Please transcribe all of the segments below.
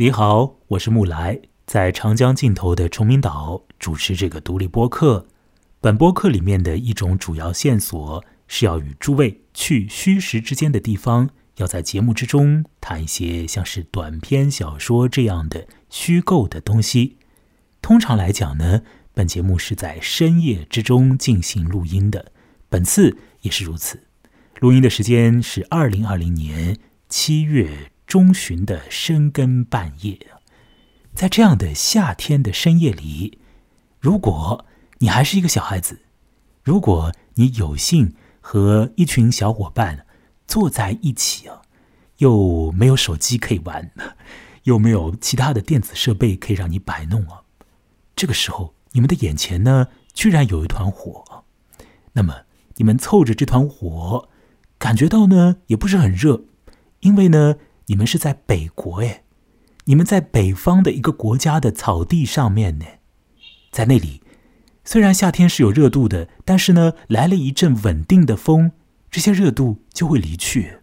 你好，我是木来，在长江尽头的崇明岛主持这个独立播客。本播客里面的一种主要线索是要与诸位去虚实之间的地方，要在节目之中谈一些像是短篇小说这样的虚构的东西。通常来讲呢，本节目是在深夜之中进行录音的，本次也是如此。录音的时间是二零二零年七月。中旬的深更半夜，在这样的夏天的深夜里，如果你还是一个小孩子，如果你有幸和一群小伙伴坐在一起啊，又没有手机可以玩，又没有其他的电子设备可以让你摆弄啊，这个时候你们的眼前呢，居然有一团火，那么你们凑着这团火，感觉到呢也不是很热，因为呢。你们是在北国哎，你们在北方的一个国家的草地上面呢，在那里，虽然夏天是有热度的，但是呢，来了一阵稳定的风，这些热度就会离去。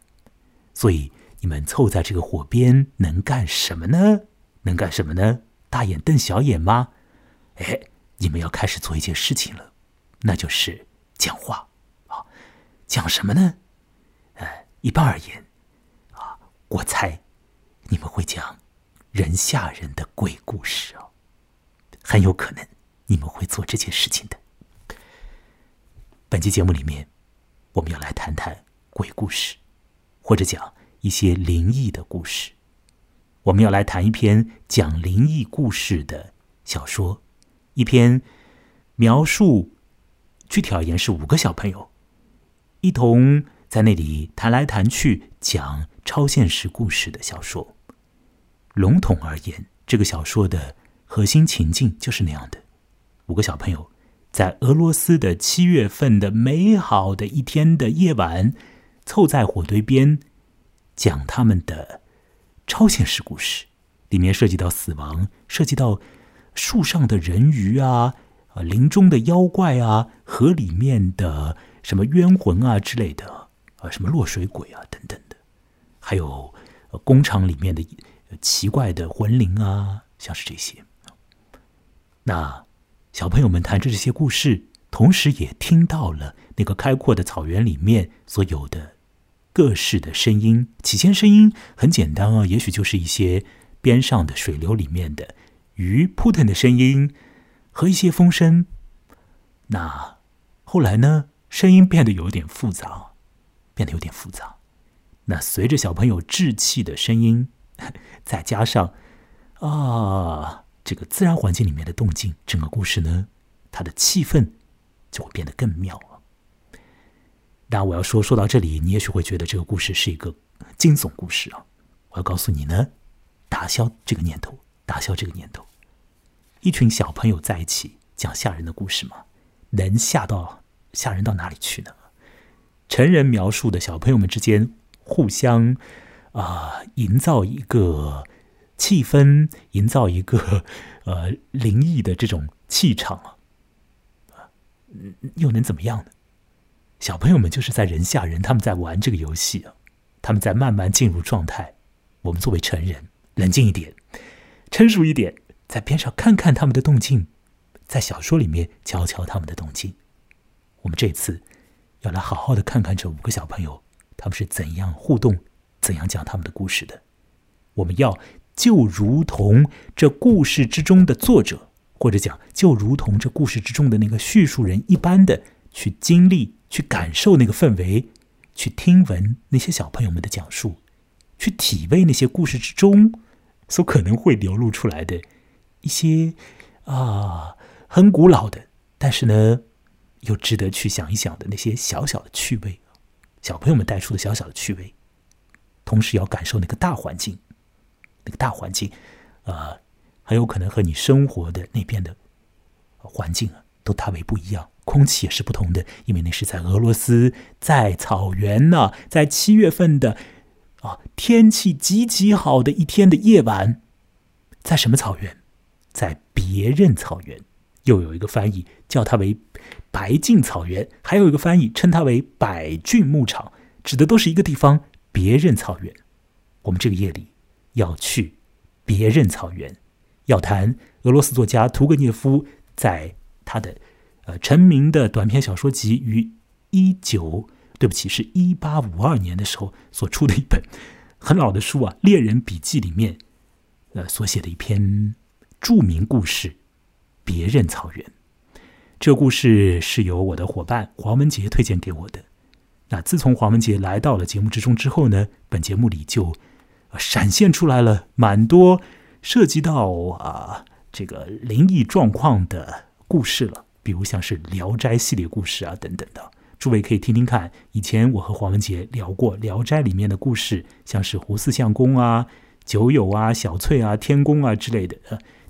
所以你们凑在这个火边能干什么呢？能干什么呢？大眼瞪小眼吗？哎，你们要开始做一件事情了，那就是讲话啊，讲什么呢？呃，一般而言。我猜，你们会讲人吓人的鬼故事哦，很有可能你们会做这件事情的。本期节目里面，我们要来谈谈鬼故事，或者讲一些灵异的故事。我们要来谈一篇讲灵异故事的小说，一篇描述具体而言是五个小朋友一同在那里谈来谈去讲。超现实故事的小说，笼统而言，这个小说的核心情境就是那样的：五个小朋友在俄罗斯的七月份的美好的一天的夜晚，凑在火堆边，讲他们的超现实故事。里面涉及到死亡，涉及到树上的人鱼啊，啊，林中的妖怪啊，河里面的什么冤魂啊之类的，啊，什么落水鬼啊等等。还有工厂里面的奇怪的魂灵啊，像是这些。那小朋友们谈着这些故事，同时也听到了那个开阔的草原里面所有的各式的声音。起先声音很简单啊，也许就是一些边上的水流里面的鱼扑腾的声音和一些风声。那后来呢，声音变得有点复杂，变得有点复杂。那随着小朋友稚气的声音，再加上啊，这个自然环境里面的动静，整个故事呢，它的气氛就会变得更妙了。那我要说说到这里，你也许会觉得这个故事是一个惊悚故事啊。我要告诉你呢，打消这个念头，打消这个念头。一群小朋友在一起讲吓人的故事吗？能吓到吓人到哪里去呢？成人描述的小朋友们之间。互相啊，营造一个气氛，营造一个呃灵异的这种气场啊，又能怎么样呢？小朋友们就是在人吓人，他们在玩这个游戏啊，他们在慢慢进入状态。我们作为成人，冷静一点，成熟一点，在边上看看他们的动静，在小说里面瞧瞧他们的动静。我们这次要来好好的看看这五个小朋友。他们是怎样互动、怎样讲他们的故事的？我们要就如同这故事之中的作者，或者讲就如同这故事之中的那个叙述人一般的去经历、去感受那个氛围，去听闻那些小朋友们的讲述，去体味那些故事之中所可能会流露出来的一些啊很古老的，但是呢又值得去想一想的那些小小的趣味。小朋友们带出的小小的趣味，同时要感受那个大环境，那个大环境，呃，很有可能和你生活的那边的环境啊，都大为不一样。空气也是不同的，因为那是在俄罗斯，在草原呢，在七月份的啊，天气极其好的一天的夜晚，在什么草原？在别任草原。又有一个翻译叫它为白净草原，还有一个翻译称它为百骏牧场，指的都是一个地方——别任草原。我们这个夜里要去别任草原，要谈俄罗斯作家屠格涅夫在他的呃成名的短篇小说集于一九对不起是一八五二年的时候所出的一本很老的书啊，《猎人笔记》里面呃所写的一篇著名故事《别任草原》。这故事是由我的伙伴黄文杰推荐给我的。那自从黄文杰来到了节目之中之后呢，本节目里就闪现出来了蛮多涉及到啊这个灵异状况的故事了，比如像是《聊斋》系列故事啊等等的。诸位可以听听看，以前我和黄文杰聊过《聊斋》里面的故事，像是胡四相公啊、酒友啊、小翠啊、天宫啊之类的，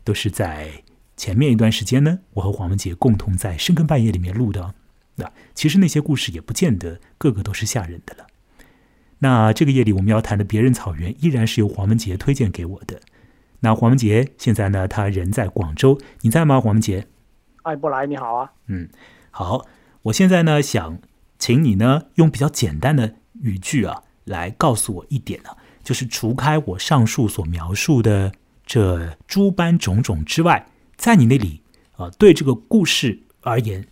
都是在。前面一段时间呢，我和黄文杰共同在深更半夜里面录的。那其实那些故事也不见得个个都是吓人的了。那这个夜里我们要谈的《别人草原》依然是由黄文杰推荐给我的。那黄文杰现在呢，他人在广州，你在吗？黄文杰？艾布莱，你好啊。嗯，好。我现在呢，想请你呢，用比较简单的语句啊，来告诉我一点呢，就是除开我上述所描述的这诸般种种之外。在你那里，啊，对这个故事而言，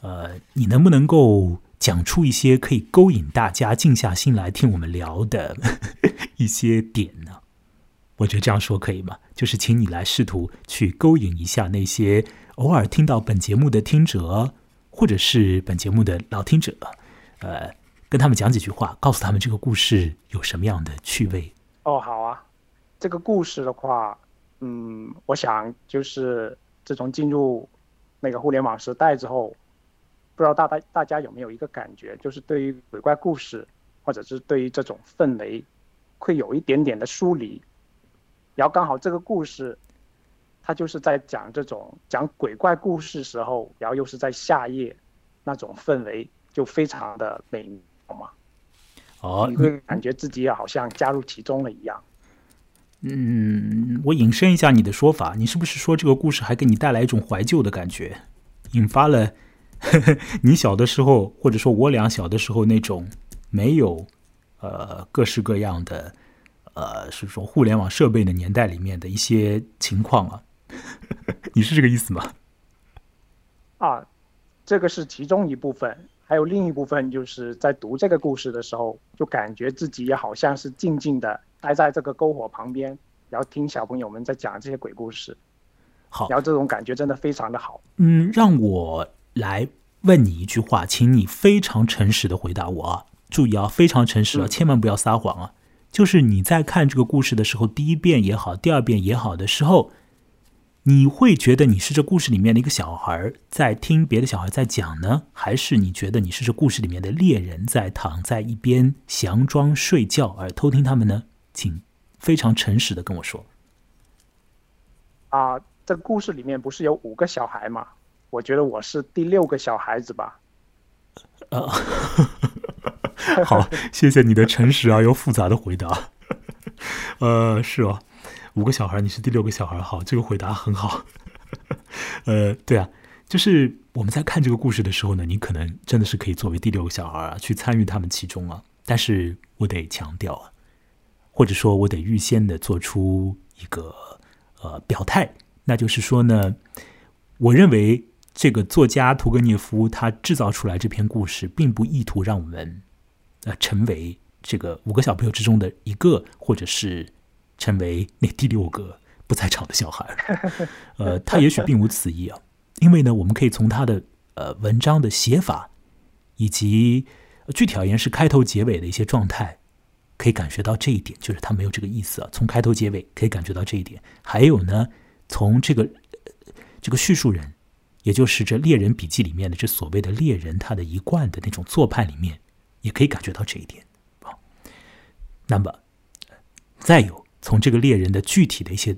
呃，你能不能够讲出一些可以勾引大家静下心来听我们聊的 一些点呢？我觉得这样说可以吗？就是请你来试图去勾引一下那些偶尔听到本节目的听者，或者是本节目的老听者，呃，跟他们讲几句话，告诉他们这个故事有什么样的趣味。哦，好啊，这个故事的话。嗯，我想就是自从进入那个互联网时代之后，不知道大大大家有没有一个感觉，就是对于鬼怪故事，或者是对于这种氛围，会有一点点的疏离。然后刚好这个故事，它就是在讲这种讲鬼怪故事时候，然后又是在夏夜，那种氛围就非常的美妙嘛。哦，你会感觉自己也好像加入其中了一样。嗯，我引申一下你的说法，你是不是说这个故事还给你带来一种怀旧的感觉，引发了呵呵 你小的时候，或者说我俩小的时候那种没有呃各式各样的呃是说互联网设备的年代里面的一些情况啊？你是这个意思吗？啊，这个是其中一部分，还有另一部分就是在读这个故事的时候，就感觉自己也好像是静静的。待在这个篝火旁边，然后听小朋友们在讲这些鬼故事，好，然后这种感觉真的非常的好。嗯，让我来问你一句话，请你非常诚实的回答我啊！注意啊，非常诚实啊，千万不要撒谎啊！就是你在看这个故事的时候，第一遍也好，第二遍也好的时候，你会觉得你是这故事里面的一个小孩在听别的小孩在讲呢，还是你觉得你是这故事里面的猎人在躺在一边佯装睡觉而偷听他们呢？请非常诚实的跟我说。啊，这个故事里面不是有五个小孩吗？我觉得我是第六个小孩子吧。啊，好，谢谢你的诚实而又复杂的回答。呃，是哦，五个小孩，你是第六个小孩，好，这个回答很好。呃，对啊，就是我们在看这个故事的时候呢，你可能真的是可以作为第六个小孩啊，去参与他们其中啊。但是我得强调啊。或者说，我得预先的做出一个呃表态，那就是说呢，我认为这个作家屠格涅夫他制造出来这篇故事，并不意图让我们呃成为这个五个小朋友之中的一个，或者是成为那第六个不在场的小孩。呃，他也许并无此意啊，因为呢，我们可以从他的呃文章的写法，以及具体而言是开头结尾的一些状态。可以感觉到这一点，就是他没有这个意思啊。从开头结尾可以感觉到这一点。还有呢，从这个这个叙述人，也就是这猎人笔记里面的这所谓的猎人，他的一贯的那种做派里面，也可以感觉到这一点啊。那么，再有从这个猎人的具体的一些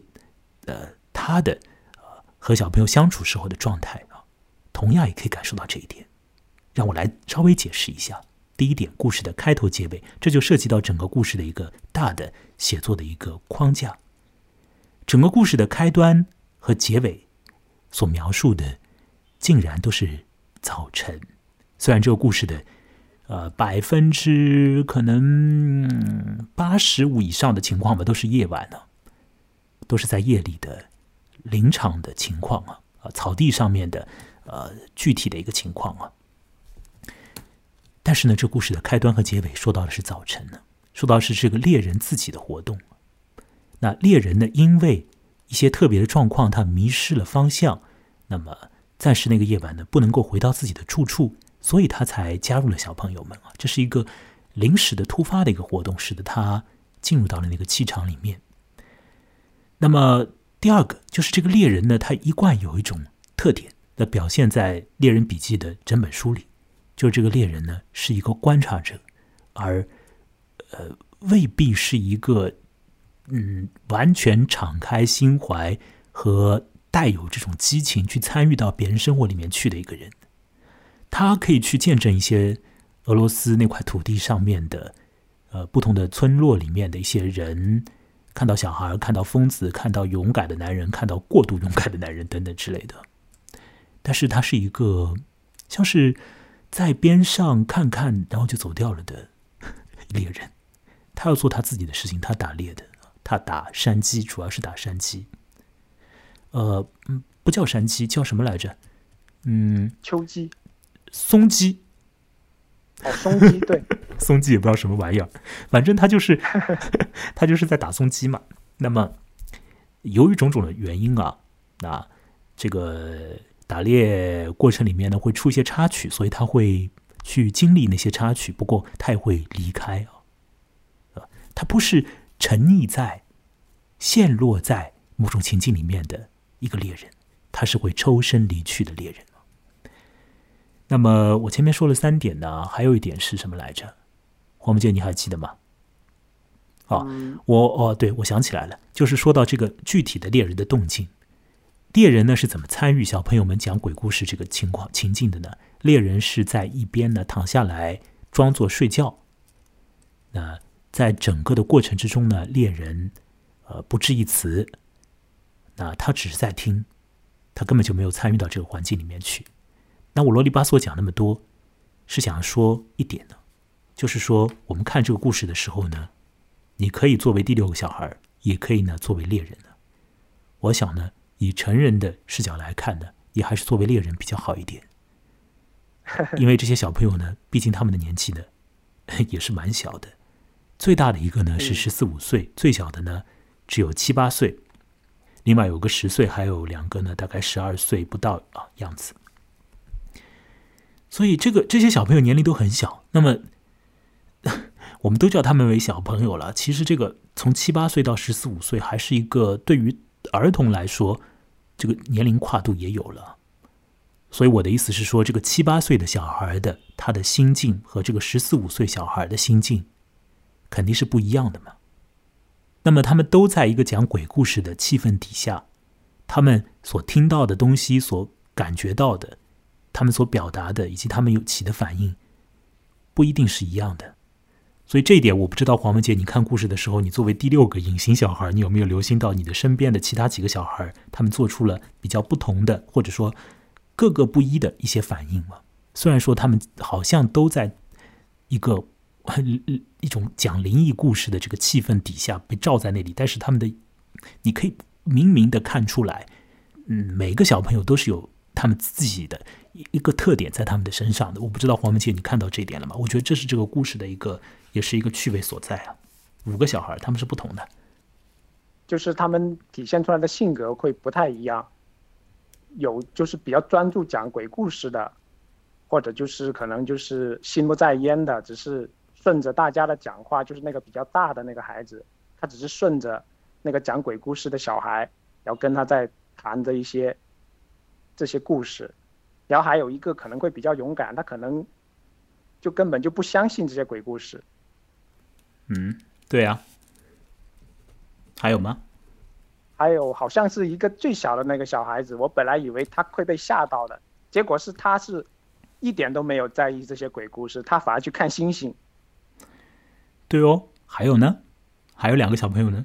呃他的呃和小朋友相处时候的状态啊，同样也可以感受到这一点。让我来稍微解释一下。第一点，故事的开头、结尾，这就涉及到整个故事的一个大的写作的一个框架。整个故事的开端和结尾所描述的，竟然都是早晨。虽然这个故事的呃百分之可能八十五以上的情况吧，都是夜晚呢，都是在夜里的临场的情况啊，啊，草地上面的呃具体的一个情况啊。但是呢，这故事的开端和结尾说到的是早晨呢，说到是这个猎人自己的活动。那猎人呢，因为一些特别的状况，他迷失了方向，那么暂时那个夜晚呢，不能够回到自己的住处，所以他才加入了小朋友们啊。这是一个临时的、突发的一个活动，使得他进入到了那个气场里面。那么第二个就是这个猎人呢，他一贯有一种特点，那表现在《猎人笔记》的整本书里。就这个猎人呢，是一个观察者，而呃，未必是一个嗯完全敞开心怀和带有这种激情去参与到别人生活里面去的一个人。他可以去见证一些俄罗斯那块土地上面的呃不同的村落里面的一些人，看到小孩，看到疯子，看到勇敢的男人，看到过度勇敢的男人等等之类的。但是他是一个像是。在边上看看，然后就走掉了的 猎人，他要做他自己的事情。他打猎的，他打山鸡，主要是打山鸡。呃，嗯，不叫山鸡，叫什么来着？嗯，秋鸡，松鸡。哦，松鸡，对，松鸡也不知道什么玩意儿，反正他就是 他就是在打松鸡嘛。那么，由于种种的原因啊，那这个。打猎过程里面呢，会出一些插曲，所以他会去经历那些插曲。不过他也会离开啊，他不是沉溺在、陷落在某种情境里面的一个猎人，他是会抽身离去的猎人那么我前面说了三点呢，还有一点是什么来着？黄木剑，你还记得吗？啊，我哦，对，我想起来了，就是说到这个具体的猎人的动静。猎人呢是怎么参与小朋友们讲鬼故事这个情况情境的呢？猎人是在一边呢躺下来装作睡觉。那在整个的过程之中呢，猎人呃不置一词，那他只是在听，他根本就没有参与到这个环境里面去。那我啰里吧嗦讲那么多，是想说一点呢，就是说我们看这个故事的时候呢，你可以作为第六个小孩，也可以呢作为猎人呢。我想呢。以成人的视角来看呢，也还是作为猎人比较好一点，因为这些小朋友呢，毕竟他们的年纪呢也是蛮小的，最大的一个呢是十四五岁，最小的呢只有七八岁，另外有个十岁，还有两个呢大概十二岁不到啊样子，所以这个这些小朋友年龄都很小，那么我们都叫他们为小朋友了，其实这个从七八岁到十四五岁还是一个对于。儿童来说，这个年龄跨度也有了，所以我的意思是说，这个七八岁的小孩的他的心境和这个十四五岁小孩的心境肯定是不一样的嘛。那么他们都在一个讲鬼故事的气氛底下，他们所听到的东西、所感觉到的、他们所表达的以及他们有起的反应，不一定是一样的。所以这一点我不知道，黄文杰，你看故事的时候，你作为第六个隐形小孩，你有没有留心到你的身边的其他几个小孩，他们做出了比较不同的，或者说各个不一的一些反应吗？虽然说他们好像都在一个一种讲灵异故事的这个气氛底下被罩在那里，但是他们的你可以明明的看出来，嗯，每个小朋友都是有他们自己的。一个特点在他们的身上的，我不知道黄文杰，你看到这一点了吗？我觉得这是这个故事的一个，也是一个趣味所在啊。五个小孩他们是不同的，就是他们体现出来的性格会不太一样。有就是比较专注讲鬼故事的，或者就是可能就是心不在焉的，只是顺着大家的讲话。就是那个比较大的那个孩子，他只是顺着那个讲鬼故事的小孩，然后跟他在谈着一些这些故事。然后还有一个可能会比较勇敢，他可能就根本就不相信这些鬼故事。嗯，对呀。还有吗？还有，好像是一个最小的那个小孩子，我本来以为他会被吓到的，结果是他是一点都没有在意这些鬼故事，他反而去看星星。对哦，还有呢？还有两个小朋友呢？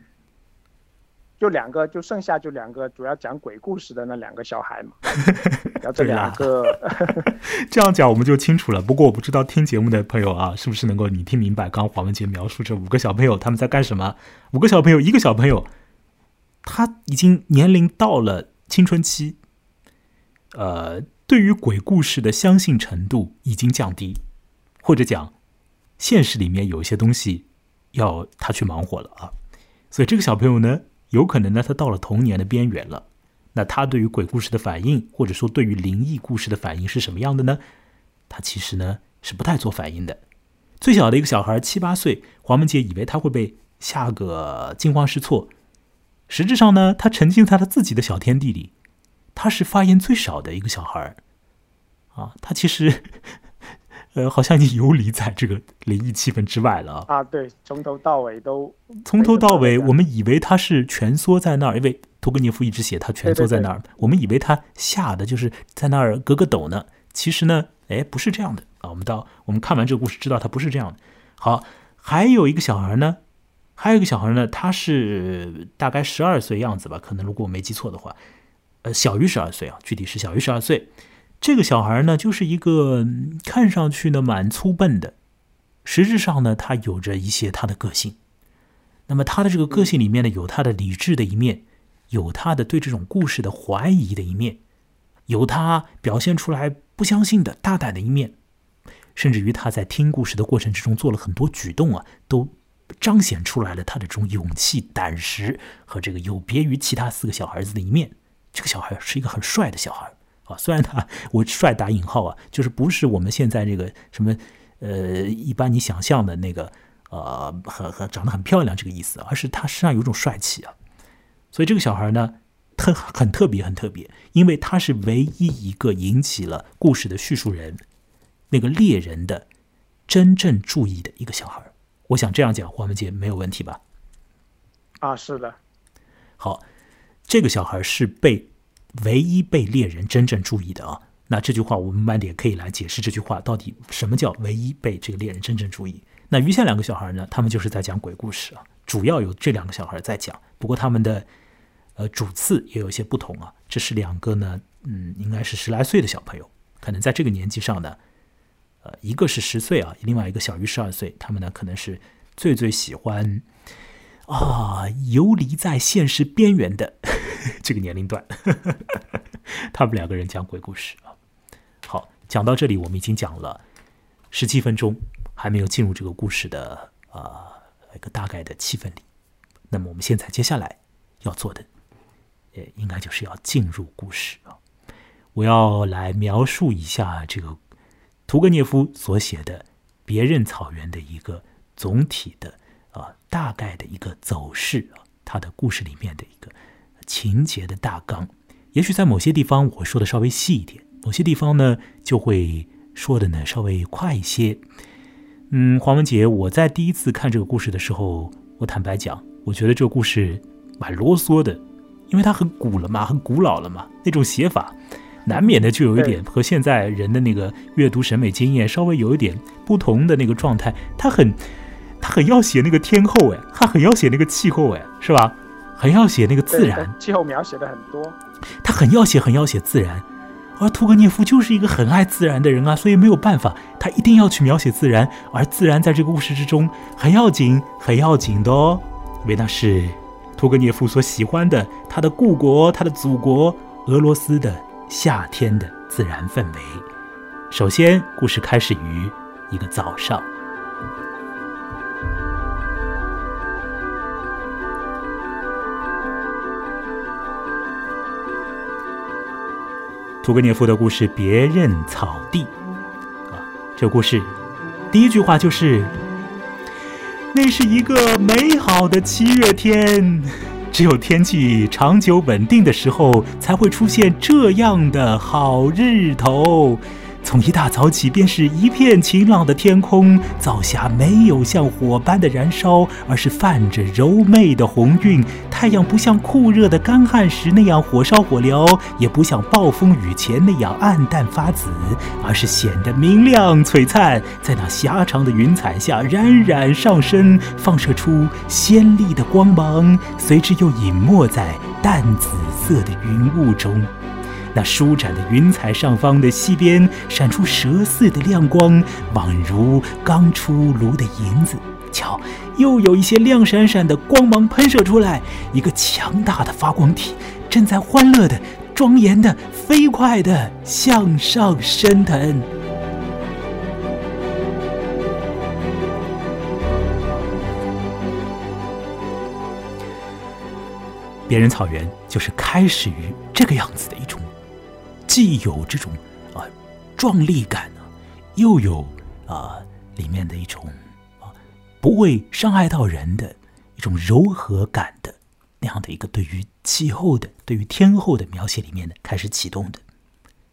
就两个，就剩下就两个主要讲鬼故事的那两个小孩嘛。然后这两个，这样讲我们就清楚了。不过我不知道听节目的朋友啊，是不是能够你听明白？刚刚黄文杰描述这五个小朋友他们在干什么？五个小朋友，一个小朋友他已经年龄到了青春期，呃，对于鬼故事的相信程度已经降低，或者讲，现实里面有一些东西要他去忙活了啊。所以这个小朋友呢，有可能呢，他到了童年的边缘了。那他对于鬼故事的反应，或者说对于灵异故事的反应是什么样的呢？他其实呢是不太做反应的。最小的一个小孩七八岁，黄文杰以为他会被吓个惊慌失措，实质上呢，他沉浸在他自己的小天地里，他是发言最少的一个小孩啊，他其实。呃，好像已经游离在这个灵异气氛之外了啊！对，从头到尾都从头到尾，我们以为他是蜷缩在那儿，因为托格涅夫一直写他蜷缩在那儿，我们以为他吓得就是在那儿咯咯抖呢。其实呢，哎，不是这样的啊！我们到我们看完这个故事，知道他不是这样的。好，还有一个小孩呢，还有一个小孩呢，他是大概十二岁样子吧，可能如果我没记错的话，呃，小于十二岁啊，具体是小于十二岁。这个小孩呢，就是一个看上去呢蛮粗笨的，实质上呢，他有着一些他的个性。那么他的这个个性里面呢，有他的理智的一面，有他的对这种故事的怀疑的一面，有他表现出来不相信的大胆的一面，甚至于他在听故事的过程之中做了很多举动啊，都彰显出来了他的这种勇气、胆识和这个有别于其他四个小孩子的一面。这个小孩是一个很帅的小孩。虽然他我帅打引号啊，就是不是我们现在这个什么呃一般你想象的那个呃很很长得很漂亮这个意思，而是他身上有种帅气啊。所以这个小孩呢，特很特别很特别，因为他是唯一一个引起了故事的叙述人那个猎人的真正注意的一个小孩。我想这样讲黄文杰没有问题吧？啊，是的。好，这个小孩是被。唯一被猎人真正注意的啊，那这句话我们慢点可以来解释这句话到底什么叫唯一被这个猎人真正注意。那余下两个小孩呢，他们就是在讲鬼故事啊，主要有这两个小孩在讲，不过他们的呃主次也有一些不同啊。这是两个呢，嗯，应该是十来岁的小朋友，可能在这个年纪上呢，呃，一个是十岁啊，另外一个小于十二岁，他们呢可能是最最喜欢啊游离在现实边缘的。这个年龄段，他们两个人讲鬼故事啊。好，讲到这里，我们已经讲了十七分钟，还没有进入这个故事的啊一个大概的气氛里。那么我们现在接下来要做的，呃，应该就是要进入故事啊。我要来描述一下这个屠格涅夫所写的《别任草原》的一个总体的啊大概的一个走势啊，他的故事里面的一个。情节的大纲，也许在某些地方我说的稍微细一点，某些地方呢就会说的呢稍微快一些。嗯，黄文杰，我在第一次看这个故事的时候，我坦白讲，我觉得这个故事蛮啰嗦的，因为它很古了嘛，很古老了嘛，那种写法难免的就有一点和现在人的那个阅读审美经验稍微有一点不同的那个状态。他很，他很要写那个天后哎，他很要写那个气候哎，是吧？很要写那个自然，气候描写的很多，他很要写，很要写自然，而屠格涅夫就是一个很爱自然的人啊，所以没有办法，他一定要去描写自然，而自然在这个故事之中很要紧，很要紧的哦，因为那是屠格涅夫所喜欢的，他的故国，他的祖国俄罗斯的夏天的自然氛围。首先，故事开始于一个早上。屠格涅夫的故事《别认草地》啊，这故事第一句话就是：“那是一个美好的七月天，只有天气长久稳定的时候，才会出现这样的好日头。”从一大早起，便是一片晴朗的天空，早霞没有像火般的燃烧，而是泛着柔媚的红晕。太阳不像酷热的干旱时那样火烧火燎，也不像暴风雨前那样暗淡发紫，而是显得明亮璀璨，在那狭长的云彩下冉冉上升，放射出鲜丽的光芒，随之又隐没在淡紫色的云雾中。那舒展的云彩上方的溪边闪出蛇似的亮光，宛如刚出炉的银子。瞧，又有一些亮闪闪的光芒喷射出来，一个强大的发光体正在欢乐的、庄严的、飞快的向上升腾。别人草原就是开始于这个样子的一种，既有这种啊壮丽感啊，又有啊里面的一种啊。不会伤害到人的一种柔和感的那样的一个对于气候的、对于天候的描写里面呢，开始启动的。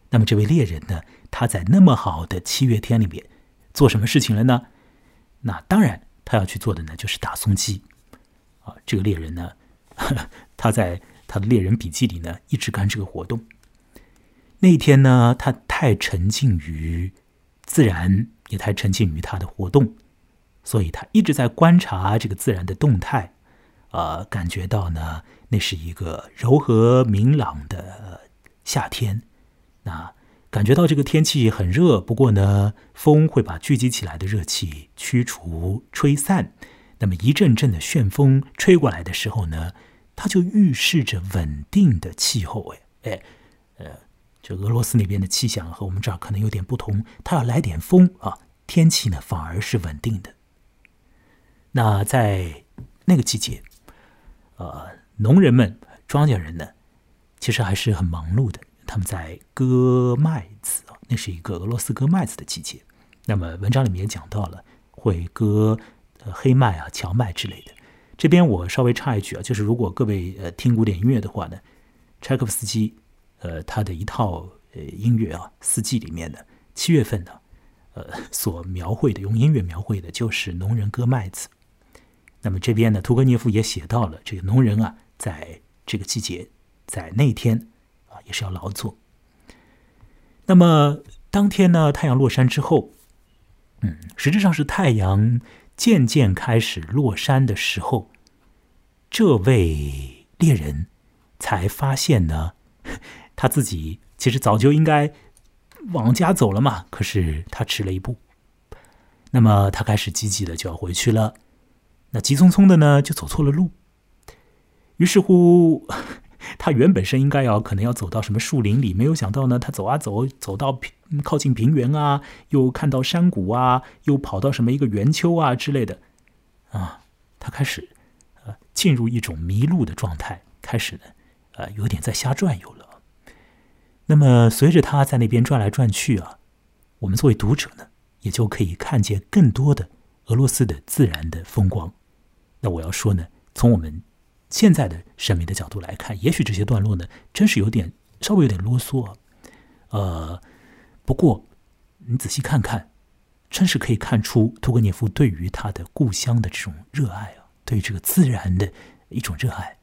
那么这位猎人呢，他在那么好的七月天里面做什么事情了呢？那当然，他要去做的呢就是打松鸡。啊，这个猎人呢，他在他的猎人笔记里呢一直干这个活动。那天呢，他太沉浸于自然，也太沉浸于他的活动。所以他一直在观察这个自然的动态，呃，感觉到呢，那是一个柔和明朗的夏天。那感觉到这个天气很热，不过呢，风会把聚集起来的热气驱除、吹散。那么一阵阵的旋风吹过来的时候呢，它就预示着稳定的气候。哎哎，这俄罗斯那边的气象和我们这儿可能有点不同，它要来点风啊，天气呢反而是稳定的。那在那个季节，呃，农人们、庄稼人呢，其实还是很忙碌的。他们在割麦子啊，那是一个俄罗斯割麦子的季节。那么文章里面也讲到了，会割黑麦啊、荞麦之类的。这边我稍微插一句啊，就是如果各位呃听古典音乐的话呢，柴可夫斯基呃他的一套呃音乐啊，四季里面的七月份呢，呃所描绘的用音乐描绘的就是农人割麦子。那么这边呢，屠格涅夫也写到了这个农人啊，在这个季节，在那天啊，也是要劳作。那么当天呢，太阳落山之后，嗯，实质上是太阳渐渐开始落山的时候，这位猎人才发现呢，他自己其实早就应该往家走了嘛，可是他迟了一步。那么他开始积极的就要回去了。那急匆匆的呢，就走错了路。于是乎，他原本是应该要可能要走到什么树林里，没有想到呢，他走啊走，走到靠近平原啊，又看到山谷啊，又跑到什么一个圆丘啊之类的，啊，他开始呃进入一种迷路的状态，开始呢呃有点在瞎转悠了。那么随着他在那边转来转去啊，我们作为读者呢，也就可以看见更多的俄罗斯的自然的风光。那我要说呢，从我们现在的审美的角度来看，也许这些段落呢，真是有点稍微有点啰嗦，呃，不过你仔细看看，真是可以看出屠格涅夫对于他的故乡的这种热爱啊，对于这个自然的一种热爱。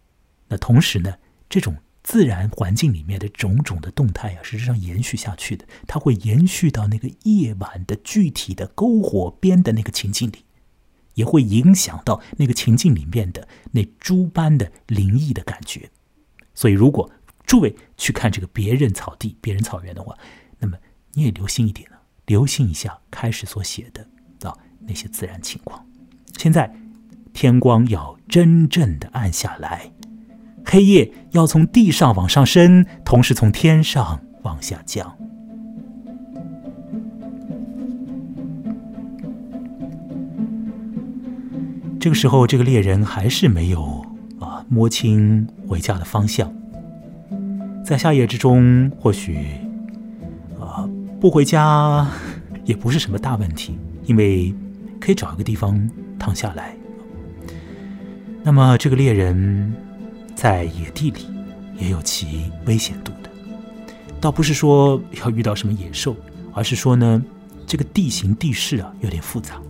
那同时呢，这种自然环境里面的种种的动态啊，实际上延续下去的，它会延续到那个夜晚的具体的篝火边的那个情境里。也会影响到那个情境里面的那诸般的灵异的感觉，所以如果诸位去看这个别人草地、别人草原的话，那么你也留心一点呢，留心一下开始所写的啊那些自然情况。现在天光要真正的暗下来，黑夜要从地上往上升，同时从天上往下降。这个时候，这个猎人还是没有啊摸清回家的方向。在夏夜之中，或许啊不回家 也不是什么大问题，因为可以找一个地方躺下来。那么，这个猎人在野地里也有其危险度的，倒不是说要遇到什么野兽，而是说呢，这个地形地势啊有点复杂。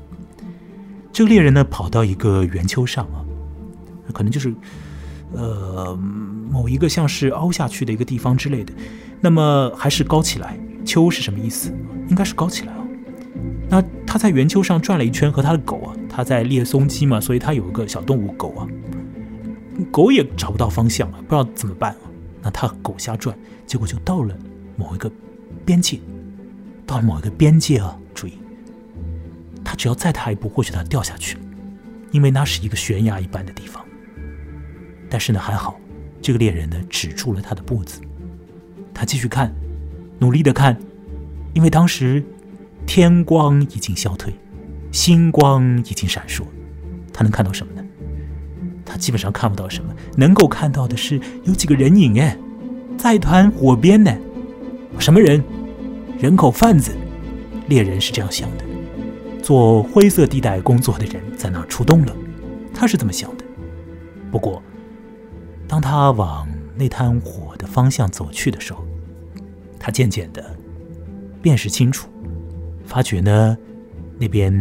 这个猎人呢，跑到一个圆丘上啊，可能就是，呃，某一个像是凹下去的一个地方之类的。那么还是高起来，丘是什么意思？应该是高起来啊。那他在圆丘上转了一圈，和他的狗啊，他在猎松鸡嘛，所以他有一个小动物狗啊，狗也找不到方向了，不知道怎么办啊。那他狗瞎转，结果就到了某一个边界，到了某一个边界啊，注意。他只要再踏一步，或许他掉下去。因为那是一个悬崖一般的地方。但是呢，还好，这个猎人呢止住了他的步子，他继续看，努力的看，因为当时天光已经消退，星光已经闪烁，他能看到什么呢？他基本上看不到什么，能够看到的是有几个人影哎，在一团火边呢。什么人？人口贩子。猎人是这样想的。做灰色地带工作的人在那儿出动了，他是这么想的。不过，当他往那滩火的方向走去的时候，他渐渐的辨识清楚，发觉呢，那边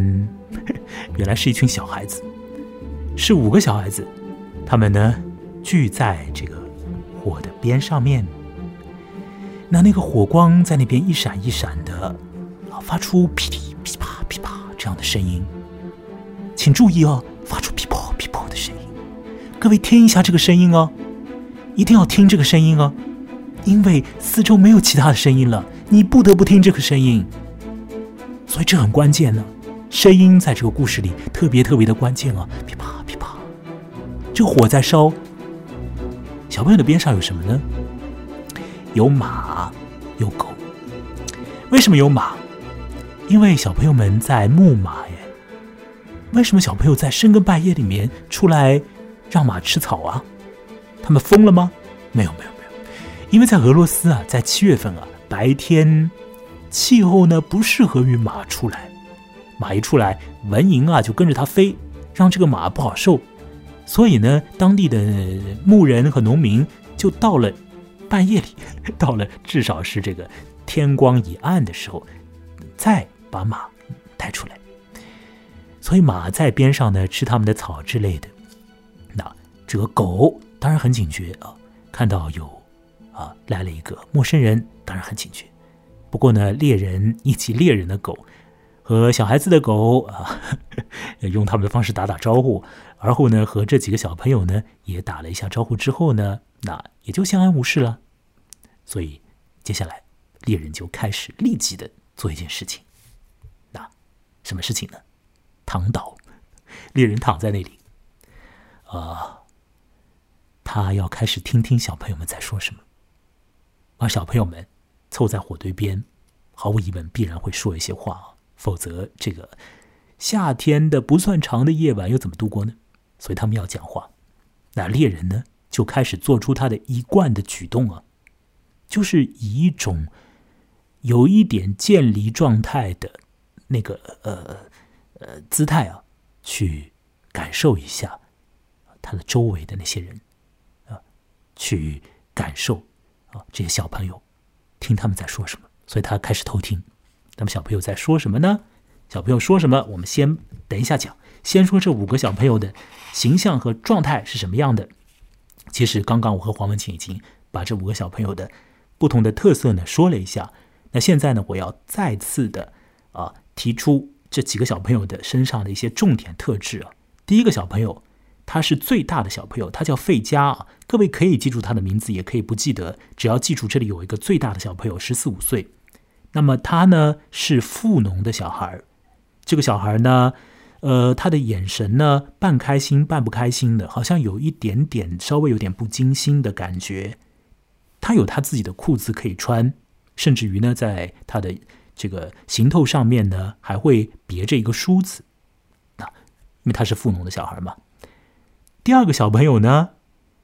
原来是一群小孩子，是五个小孩子。他们呢，聚在这个火的边上面。那那个火光在那边一闪一闪的，发出噼里噼啪噼啪这样的声音。请注意哦，发出噼啪噼啪的声音。各位听一下这个声音哦，一定要听这个声音哦，因为四周没有其他的声音了，你不得不听这个声音。所以这很关键呢，声音在这个故事里特别特别的关键啊，噼啪噼啪。这火在烧，小朋友的边上有什么呢？有马，有狗。为什么有马？因为小朋友们在牧马耶。为什么小朋友在深更半夜里面出来让马吃草啊？他们疯了吗？没有，没有，没有。因为在俄罗斯啊，在七月份啊，白天气候呢不适合于马出来，马一出来，蚊蝇啊就跟着它飞，让这个马不好受。所以呢，当地的牧人和农民就到了半夜里，到了至少是这个天光已暗的时候，再把马带出来。所以马在边上呢吃他们的草之类的。那这个狗当然很警觉啊，看到有啊来了一个陌生人，当然很警觉。不过呢，猎人一起猎人的狗和小孩子的狗啊，用他们的方式打打招呼。而后呢，和这几个小朋友呢也打了一下招呼之后呢，那也就相安无事了。所以接下来猎人就开始立即的做一件事情。那什么事情呢？躺倒，猎人躺在那里，啊，他要开始听听小朋友们在说什么。而小朋友们凑在火堆边，毫无疑问必然会说一些话啊，否则这个夏天的不算长的夜晚又怎么度过呢？所以他们要讲话，那猎人呢就开始做出他的一贯的举动啊，就是以一种有一点渐离状态的那个呃呃姿态啊，去感受一下他的周围的那些人啊，去感受啊这些小朋友听他们在说什么。所以他开始偷听，那么小朋友在说什么呢？小朋友说什么？我们先等一下讲。先说这五个小朋友的形象和状态是什么样的。其实刚刚我和黄文琴已经把这五个小朋友的不同的特色呢说了一下。那现在呢，我要再次的啊提出这几个小朋友的身上的一些重点特质啊。第一个小朋友，他是最大的小朋友，他叫费加啊。各位可以记住他的名字，也可以不记得，只要记住这里有一个最大的小朋友，十四五岁。那么他呢是富农的小孩这个小孩呢。呃，他的眼神呢，半开心半不开心的，好像有一点点稍微有点不精心的感觉。他有他自己的裤子可以穿，甚至于呢，在他的这个行头上面呢，还会别着一个梳子。那因为他是富农的小孩嘛。第二个小朋友呢，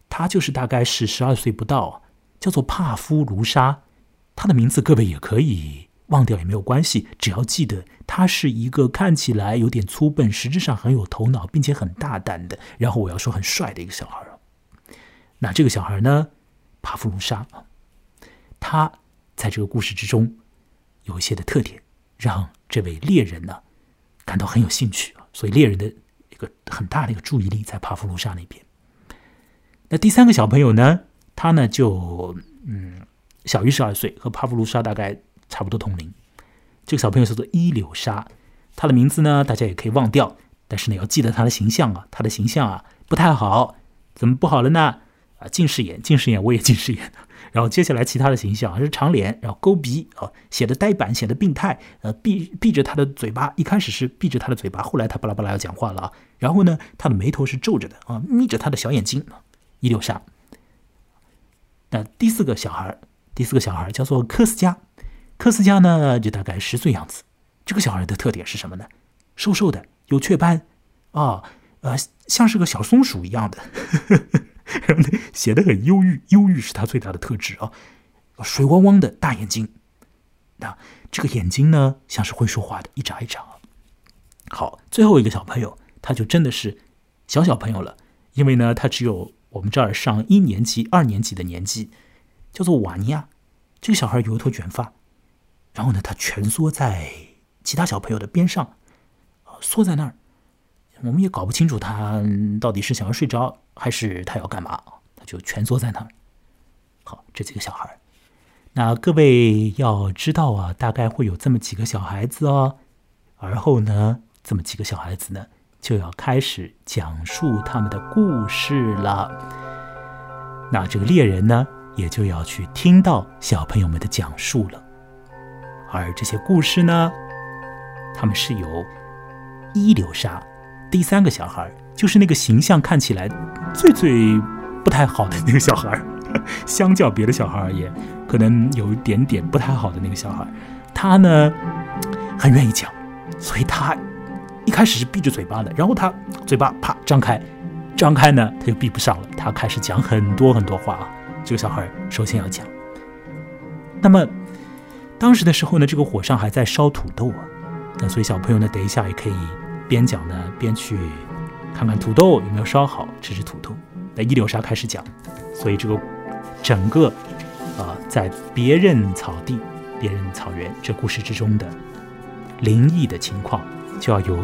他就是大概是十二岁不到，叫做帕夫卢沙。他的名字各位也可以。忘掉也没有关系，只要记得他是一个看起来有点粗笨，实质上很有头脑，并且很大胆的。然后我要说很帅的一个小孩那这个小孩呢，帕夫卢沙，他在这个故事之中有一些的特点，让这位猎人呢感到很有兴趣啊。所以猎人的一个很大的一个注意力在帕夫卢沙那边。那第三个小朋友呢，他呢就嗯小于十二岁，和帕夫卢沙大概。差不多同龄，这个小朋友叫做伊柳沙，他的名字呢，大家也可以忘掉，但是呢，要记得他的形象啊，他的形象啊不太好，怎么不好了呢？啊，近视眼，近视眼，我也近视眼 然后接下来其他的形象是长脸，然后勾鼻啊，显得呆板，显得病态，呃，闭闭着他的嘴巴，一开始是闭着他的嘴巴，后来他巴拉巴拉要讲话了啊。然后呢，他的眉头是皱着的啊，眯着他的小眼睛。伊柳沙。那第四个小孩，第四个小孩叫做科斯加，科斯加呢就大概十岁样子。这个小孩的特点是什么呢？瘦瘦的，有雀斑，啊，呃，像是个小松鼠一样的，然后呢，显得很忧郁，忧郁是他最大的特质啊，水汪汪的大眼睛，那这个眼睛呢，像是会说话的，一眨一眨。好，最后一个小朋友，他就真的是小小朋友了，因为呢，他只有我们这儿上一年级、二年级的年纪，叫做瓦尼亚。这个小孩有一头卷发，然后呢，他蜷缩在其他小朋友的边上。缩在那儿，我们也搞不清楚他到底是想要睡着还是他要干嘛，他就蜷缩在那儿。好，这几个小孩那各位要知道啊，大概会有这么几个小孩子哦。而后呢，这么几个小孩子呢，就要开始讲述他们的故事了。那这个猎人呢，也就要去听到小朋友们的讲述了。而这些故事呢，他们是由。一流沙，第三个小孩就是那个形象看起来最最不太好的那个小孩，相较别的小孩而言，可能有一点点不太好的那个小孩。他呢很愿意讲，所以他一开始是闭着嘴巴的，然后他嘴巴啪张开，张开呢他就闭不上了，他开始讲很多很多话啊。这个小孩首先要讲，那么当时的时候呢，这个火上还在烧土豆啊，那所以小朋友呢，等一下也可以。边讲呢边去看看土豆有没有烧好，吃吃土豆。那一流沙开始讲，所以这个整个啊在别人草地、别人草原这故事之中的灵异的情况，就要由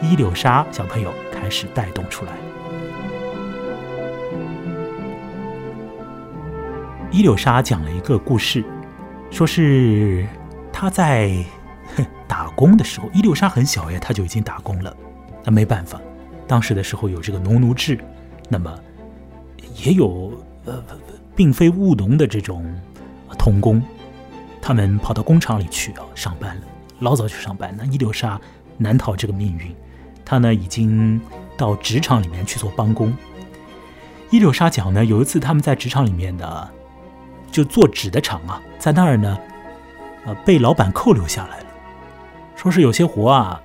一流沙小朋友开始带动出来。伊柳沙讲了一个故事，说是他在。打工的时候，伊柳沙很小呀，他就已经打工了。那没办法，当时的时候有这个农奴制，那么也有呃，并非务农的这种童工，他们跑到工厂里去啊上班了，老早去上班。那伊柳沙难逃这个命运，他呢已经到职场里面去做帮工。伊柳沙讲呢，有一次他们在职场里面的就做纸的厂啊，在那儿呢，呃，被老板扣留下来了。说是有些活啊，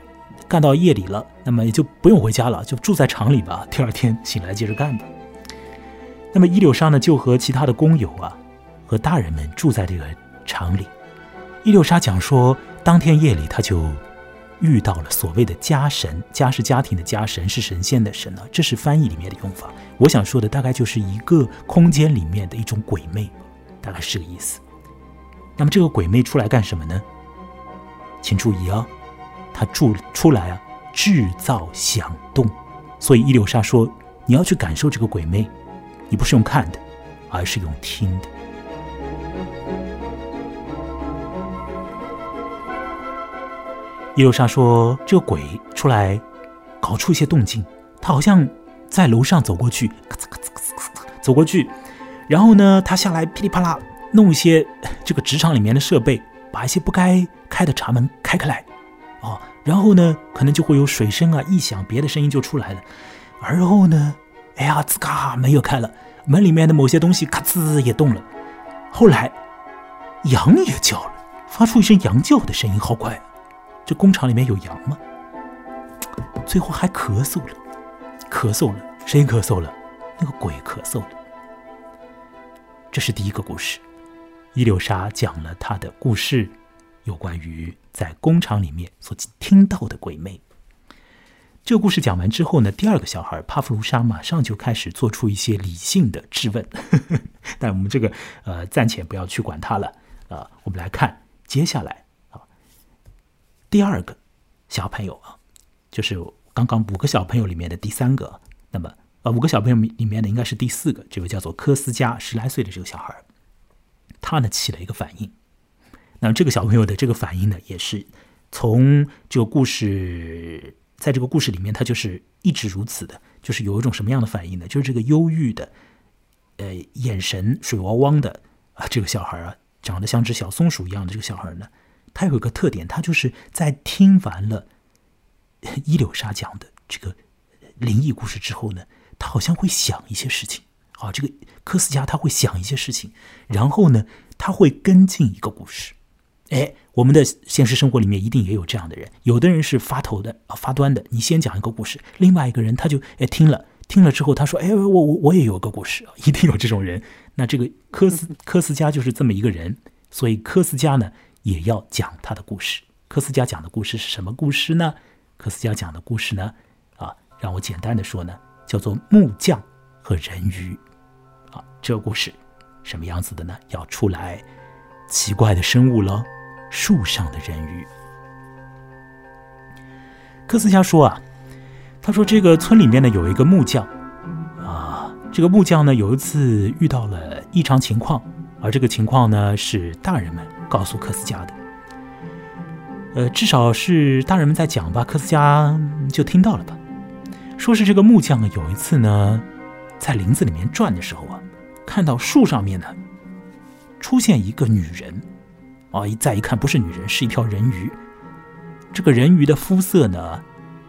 干到夜里了，那么也就不用回家了，就住在厂里吧。第二天醒来接着干吧。那么伊柳沙呢，就和其他的工友啊，和大人们住在这个厂里。伊柳沙讲说，当天夜里他就遇到了所谓的家神，家是家庭的家，神是神仙的神啊，这是翻译里面的用法。我想说的大概就是一个空间里面的一种鬼魅，大概是个意思。那么这个鬼魅出来干什么呢？请注意啊，他住出来啊，制造响动，所以伊流沙说，你要去感受这个鬼魅，你不是用看的，而是用听的。伊流沙说，这个鬼出来搞出一些动静，他好像在楼上走过去，咔嚓咔嚓咔嚓咔嚓走过去，然后呢，他下来噼里啪啦弄一些 这个职场里面的设备。把一些不该开的闸门开开来，哦，然后呢，可能就会有水声啊、异响，别的声音就出来了。而后呢，哎呀，吱嘎，门又开了，门里面的某些东西咔吱也动了。后来，羊也叫了，发出一声羊叫的声音，好怪！这工厂里面有羊吗？最后还咳嗽了，咳嗽了，谁咳嗽了？那个鬼咳嗽了。这是第一个故事。伊柳沙讲了他的故事，有关于在工厂里面所听到的鬼魅。这个故事讲完之后呢，第二个小孩帕夫卢莎马上就开始做出一些理性的质问，但我们这个呃暂且不要去管他了啊。我们来看接下来啊，第二个小朋友啊，就是刚刚五个小朋友里面的第三个。那么呃，五个小朋友里面的应该是第四个，这位叫做科斯加，十来岁的这个小孩。他呢起了一个反应，那么这个小朋友的这个反应呢，也是从这个故事，在这个故事里面，他就是一直如此的，就是有一种什么样的反应呢？就是这个忧郁的，呃，眼神水汪汪的，啊，这个小孩啊，长得像只小松鼠一样的这个小孩呢，他有一个特点，他就是在听完了 伊柳沙讲的这个灵异故事之后呢，他好像会想一些事情。啊，这个科斯加他会想一些事情，然后呢，他会跟进一个故事。哎，我们的现实生活里面一定也有这样的人，有的人是发头的啊，发端的。你先讲一个故事，另外一个人他就哎听了，听了之后他说：“哎，我我我也有个故事。”一定有这种人。那这个科斯科斯加就是这么一个人，所以科斯加呢也要讲他的故事。科斯加讲的故事是什么故事呢？科斯加讲的故事呢，啊，让我简单的说呢，叫做木匠和人鱼。啊，这个故事什么样子的呢？要出来奇怪的生物了，树上的人鱼。科斯加说啊，他说这个村里面呢有一个木匠啊，这个木匠呢有一次遇到了异常情况，而这个情况呢是大人们告诉科斯加的，呃，至少是大人们在讲吧，科斯加就听到了吧。说是这个木匠呢有一次呢。在林子里面转的时候啊，看到树上面呢出现一个女人，啊，一再一看不是女人，是一条人鱼。这个人鱼的肤色呢，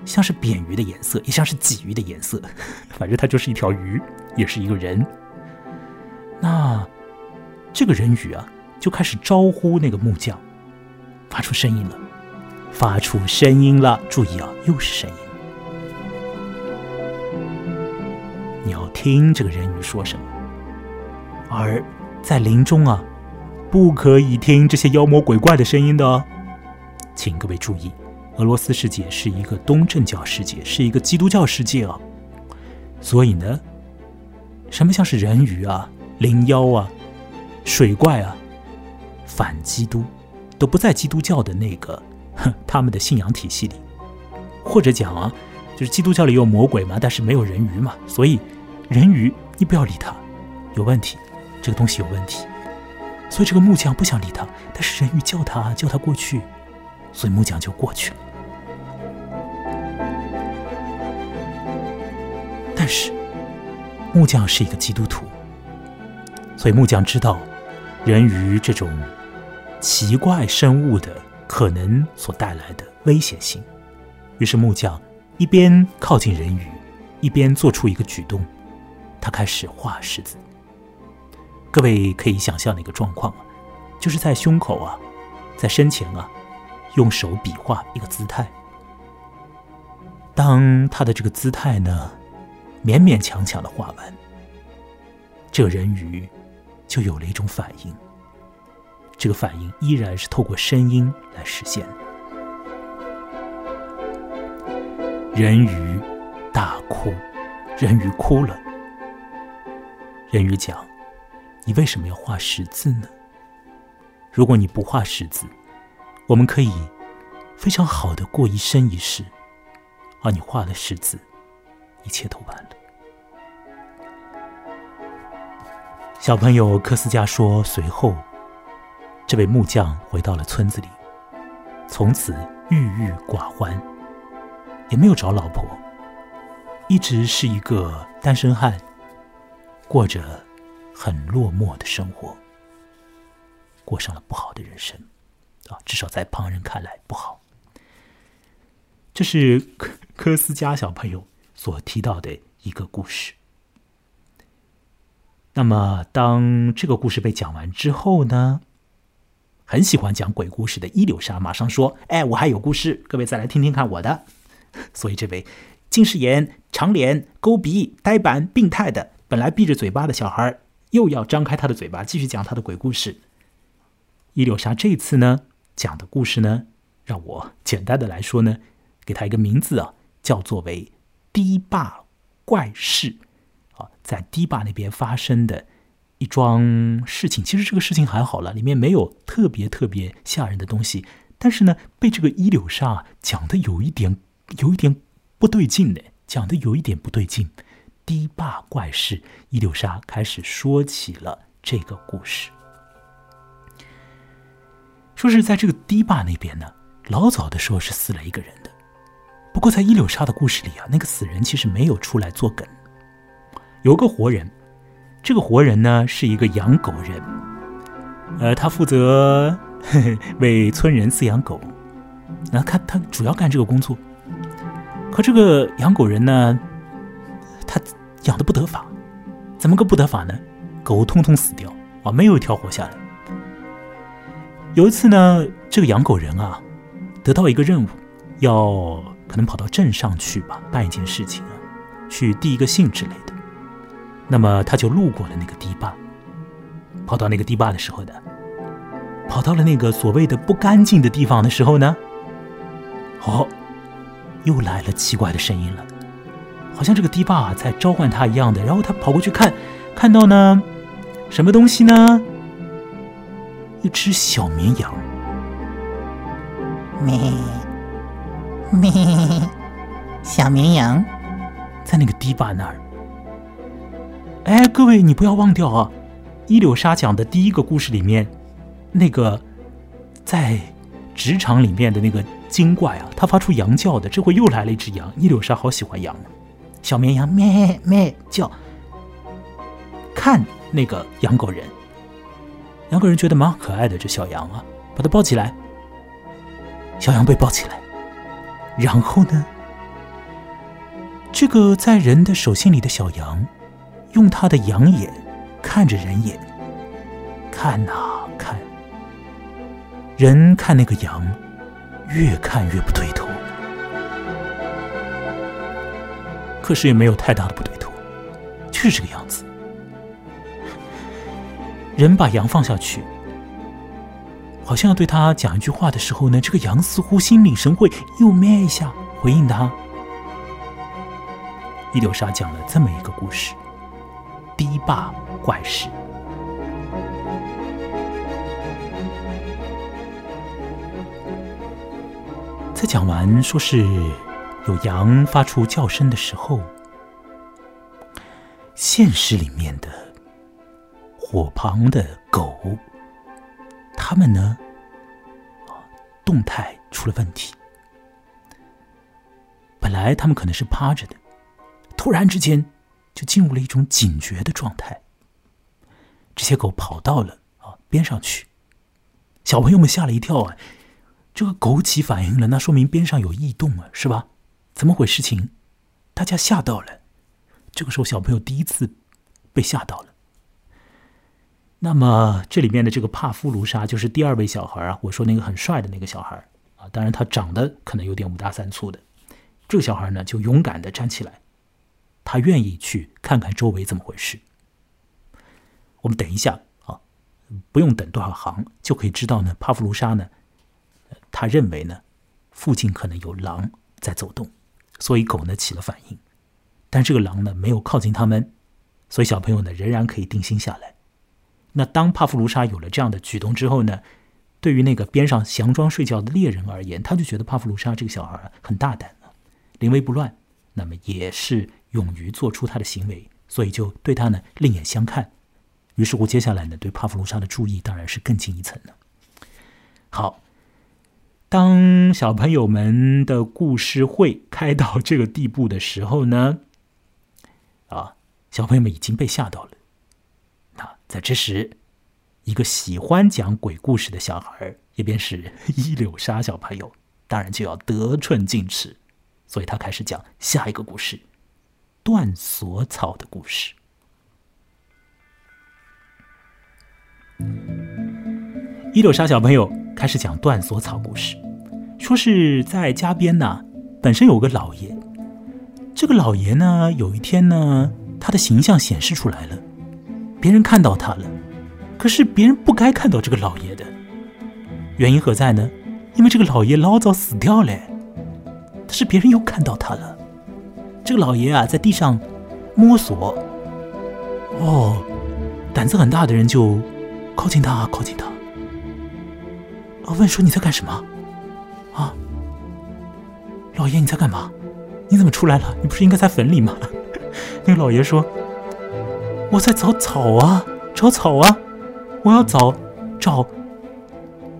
像是扁鱼的颜色，也像是鲫鱼的颜色，反正它就是一条鱼，也是一个人。那这个人鱼啊，就开始招呼那个木匠，发出声音了，发出声音了。注意啊，又是声音。要听这个人鱼说什么，而在林中啊，不可以听这些妖魔鬼怪的声音的哦。请各位注意，俄罗斯世界是一个东正教世界，是一个基督教世界啊。所以呢，什么像是人鱼啊、灵妖啊、水怪啊，反基督，都不在基督教的那个哼他们的信仰体系里，或者讲啊。就是基督教里有魔鬼嘛，但是没有人鱼嘛，所以人鱼你不要理他，有问题，这个东西有问题，所以这个木匠不想理他，但是人鱼叫他叫他过去，所以木匠就过去了。但是木匠是一个基督徒，所以木匠知道人鱼这种奇怪生物的可能所带来的危险性，于是木匠。一边靠近人鱼，一边做出一个举动，他开始画十字。各位可以想象那个状况啊，就是在胸口啊，在身前啊，用手比划一个姿态。当他的这个姿态呢，勉勉强强的画完，这人鱼就有了一种反应。这个反应依然是透过声音来实现。人鱼大哭，人鱼哭了。人鱼讲：“你为什么要画十字呢？如果你不画十字，我们可以非常好的过一生一世。而你画了十字，一切都完了。”小朋友科斯加说：“随后，这位木匠回到了村子里，从此郁郁寡欢。”也没有找老婆，一直是一个单身汉，过着很落寞的生活，过上了不好的人生，啊，至少在旁人看来不好。这是科科斯加小朋友所提到的一个故事。那么，当这个故事被讲完之后呢，很喜欢讲鬼故事的伊柳莎马上说：“哎，我还有故事，各位再来听听看我的。”所以，这位近视眼、长脸、勾鼻、呆板、病态的，本来闭着嘴巴的小孩，又要张开他的嘴巴，继续讲他的鬼故事。伊柳莎这次呢讲的故事呢，让我简单的来说呢，给他一个名字啊，叫做为堤坝怪事。啊，在堤坝那边发生的一桩事情，其实这个事情还好了，里面没有特别特别吓人的东西，但是呢，被这个伊柳莎讲的有一点。有一点不对劲的，讲的有一点不对劲。堤坝怪事，伊柳莎开始说起了这个故事。说是在这个堤坝那边呢，老早的时候是死了一个人的。不过在伊柳莎的故事里啊，那个死人其实没有出来作梗，有个活人。这个活人呢是一个养狗人，呃，他负责 为村人饲养狗，那他他主要干这个工作。可这个养狗人呢，他养的不得法，怎么个不得法呢？狗通通死掉啊，没有一条活下来。有一次呢，这个养狗人啊，得到一个任务，要可能跑到镇上去吧，办一件事情啊，去递一个信之类的。那么他就路过了那个堤坝，跑到那个堤坝的时候呢，跑到了那个所谓的不干净的地方的时候呢，哦，又来了奇怪的声音了，好像这个堤坝在召唤他一样的。然后他跑过去看，看到呢，什么东西呢？一只小绵羊，咩咩，小绵羊在那个堤坝那儿。哎，各位，你不要忘掉啊！伊柳莎讲的第一个故事里面，那个在职场里面的那个精怪啊，他发出羊叫的。这回又来了一只羊，伊柳莎好喜欢羊小绵羊咩咩叫，看那个养狗人，养狗人觉得蛮可爱的，这小羊啊，把它抱起来。小羊被抱起来，然后呢，这个在人的手心里的小羊。用他的羊眼看着人眼，看呐看，人看那个羊，越看越不对头，可是也没有太大的不对头，就是这个样子。人把羊放下去，好像要对他讲一句话的时候呢，这个羊似乎心领神会，又咩一下回应他。伊柳沙讲了这么一个故事。堤坝怪事。在讲完说是有羊发出叫声的时候，现实里面的火旁的狗，它们呢，动态出了问题。本来它们可能是趴着的，突然之间。就进入了一种警觉的状态。这些狗跑到了啊边上去，小朋友们吓了一跳啊！这个狗起反应了，那说明边上有异动啊，是吧？怎么回事情？大家吓到了。这个时候，小朋友第一次被吓到了。那么，这里面的这个帕夫卢沙就是第二位小孩啊。我说那个很帅的那个小孩啊，当然他长得可能有点五大三粗的。这个小孩呢，就勇敢的站起来。他愿意去看看周围怎么回事。我们等一下啊，不用等多少行就可以知道呢。帕夫卢沙呢，他认为呢，附近可能有狼在走动，所以狗呢起了反应。但这个狼呢没有靠近他们，所以小朋友呢仍然可以定心下来。那当帕夫卢沙有了这样的举动之后呢，对于那个边上佯装睡觉的猎人而言，他就觉得帕夫卢沙这个小孩很大胆啊，临危不乱，那么也是。勇于做出他的行为，所以就对他呢另眼相看。于是乎，接下来呢对帕夫卢沙的注意当然是更进一层了。好，当小朋友们的故事会开到这个地步的时候呢，啊，小朋友们已经被吓到了。那在这时，一个喜欢讲鬼故事的小孩，也便是伊柳沙小朋友，当然就要得寸进尺，所以他开始讲下一个故事。断锁草的故事。伊柳沙小朋友开始讲断锁草故事，说是在家边呢，本身有个老爷。这个老爷呢，有一天呢，他的形象显示出来了，别人看到他了。可是别人不该看到这个老爷的，原因何在呢？因为这个老爷老早死掉了，但是别人又看到他了。这个老爷啊，在地上摸索。哦，胆子很大的人就靠近他，靠近他。啊，问说你在干什么？啊，老爷你在干嘛？你怎么出来了？你不是应该在坟里吗？那个老爷说：“我在找草啊，找草啊，我要找找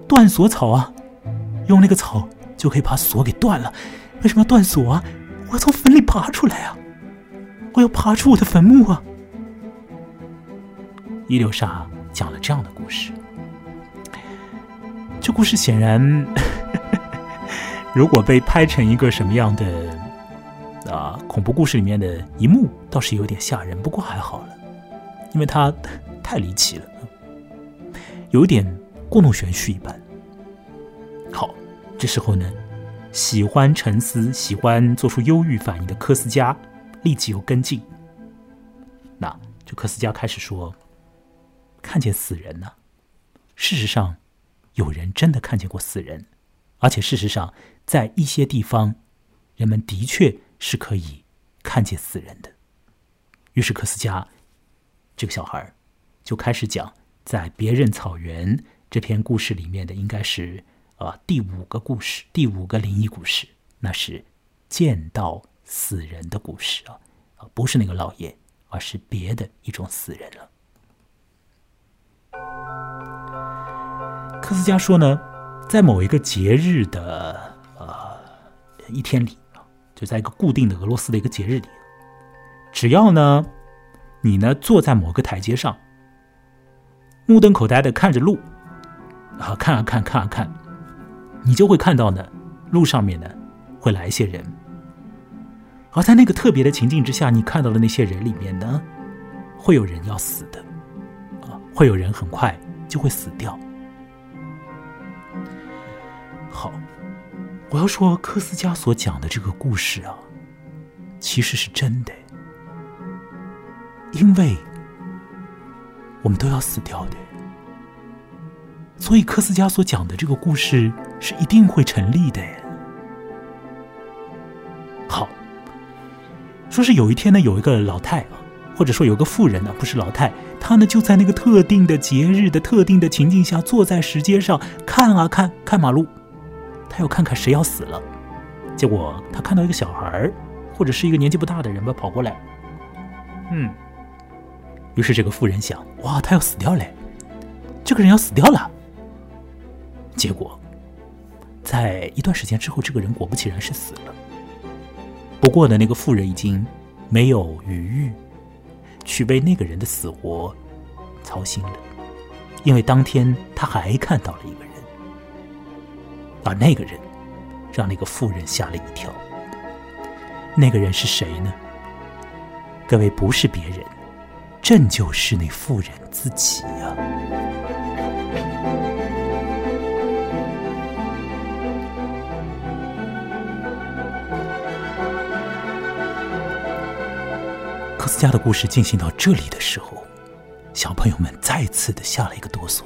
断锁草啊，用那个草就可以把锁给断了。为什么要断锁啊？”我要从坟里爬出来啊！我要爬出我的坟墓啊！伊流沙讲了这样的故事，这故事显然，如果被拍成一个什么样的啊恐怖故事里面的一幕，倒是有点吓人。不过还好了，因为它太离奇了，有点故弄玄虚一般。好，这时候呢，喜欢沉思、喜欢做出忧郁反应的科斯加立即又跟进。那就科斯加开始说：“看见死人呢？事实上，有人真的看见过死人，而且事实上，在一些地方，人们的确是可以看见死人的。”于是科斯加这个小孩就开始讲，在别人草原这篇故事里面的，应该是啊第五个故事，第五个灵异故事，那是见到死人的故事啊啊，不是那个老爷。而是别的一种死人了。科斯加说呢，在某一个节日的呃一天里，就在一个固定的俄罗斯的一个节日里，只要呢你呢坐在某个台阶上，目瞪口呆的看着路，啊看啊看看啊看，你就会看到呢路上面呢会来一些人。而在那个特别的情境之下，你看到的那些人里面呢，会有人要死的，啊，会有人很快就会死掉。我要说科斯加所讲的这个故事啊，其实是真的，因为我们都要死掉的，所以科斯加所讲的这个故事是一定会成立的。好说是有一天呢，有一个老太啊，或者说有个妇人呢，不是老太，她呢就在那个特定的节日的特定的情境下，坐在石阶上看啊看，看马路，她要看看谁要死了。结果他看到一个小孩或者是一个年纪不大的人吧，跑过来。嗯，于是这个妇人想，哇，他要死掉嘞，这个人要死掉了。结果在一段时间之后，这个人果不其然是死了。不过呢，那个妇人已经没有余欲去为那个人的死活操心了，因为当天他还看到了一个人，而那个人让那个妇人吓了一跳。那个人是谁呢？各位，不是别人，正就是那妇人自己呀。科斯加的故事进行到这里的时候，小朋友们再次的下了一个哆嗦。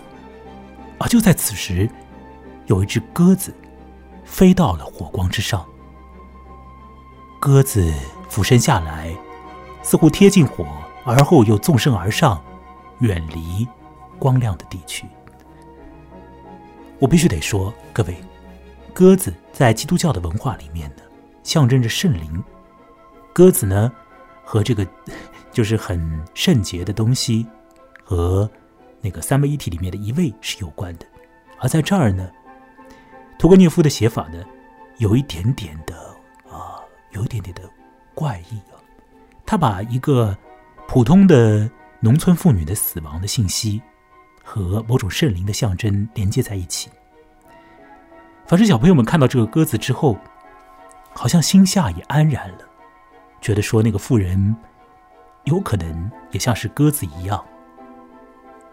而就在此时，有一只鸽子飞到了火光之上。鸽子俯身下来，似乎贴近火，而后又纵身而上，远离光亮的地区。我必须得说，各位，鸽子在基督教的文化里面呢，象征着圣灵。鸽子呢？和这个 就是很圣洁的东西，和那个三位一体里面的一位是有关的。而在这儿呢，屠格涅夫的写法呢，有一点点的啊，有一点点的怪异啊。他把一个普通的农村妇女的死亡的信息和某种圣灵的象征连接在一起。反正小朋友们看到这个鸽子之后，好像心下也安然了。觉得说那个妇人有可能也像是鸽子一样，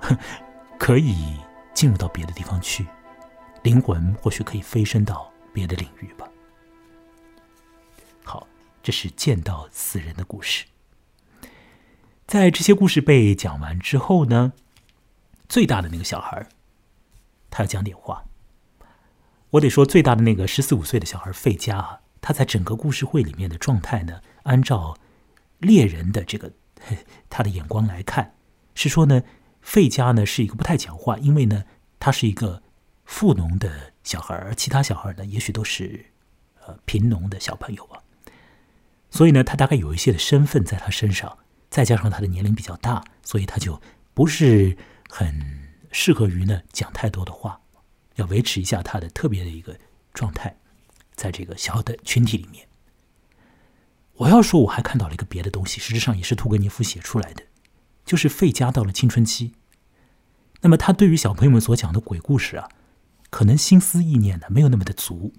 可以进入到别的地方去，灵魂或许可以飞升到别的领域吧。好，这是见到死人的故事。在这些故事被讲完之后呢，最大的那个小孩他要讲点话。我得说，最大的那个十四五岁的小孩费加啊，他在整个故事会里面的状态呢。按照猎人的这个 他的眼光来看，是说呢，费加呢是一个不太讲话，因为呢他是一个富农的小孩，而其他小孩呢也许都是呃贫农的小朋友啊，所以呢他大概有一些的身份在他身上，再加上他的年龄比较大，所以他就不是很适合于呢讲太多的话，要维持一下他的特别的一个状态，在这个小的群体里面。我要说，我还看到了一个别的东西，实质上也是屠格涅夫写出来的，就是费加到了青春期。那么他对于小朋友们所讲的鬼故事啊，可能心思意念呢没有那么的足，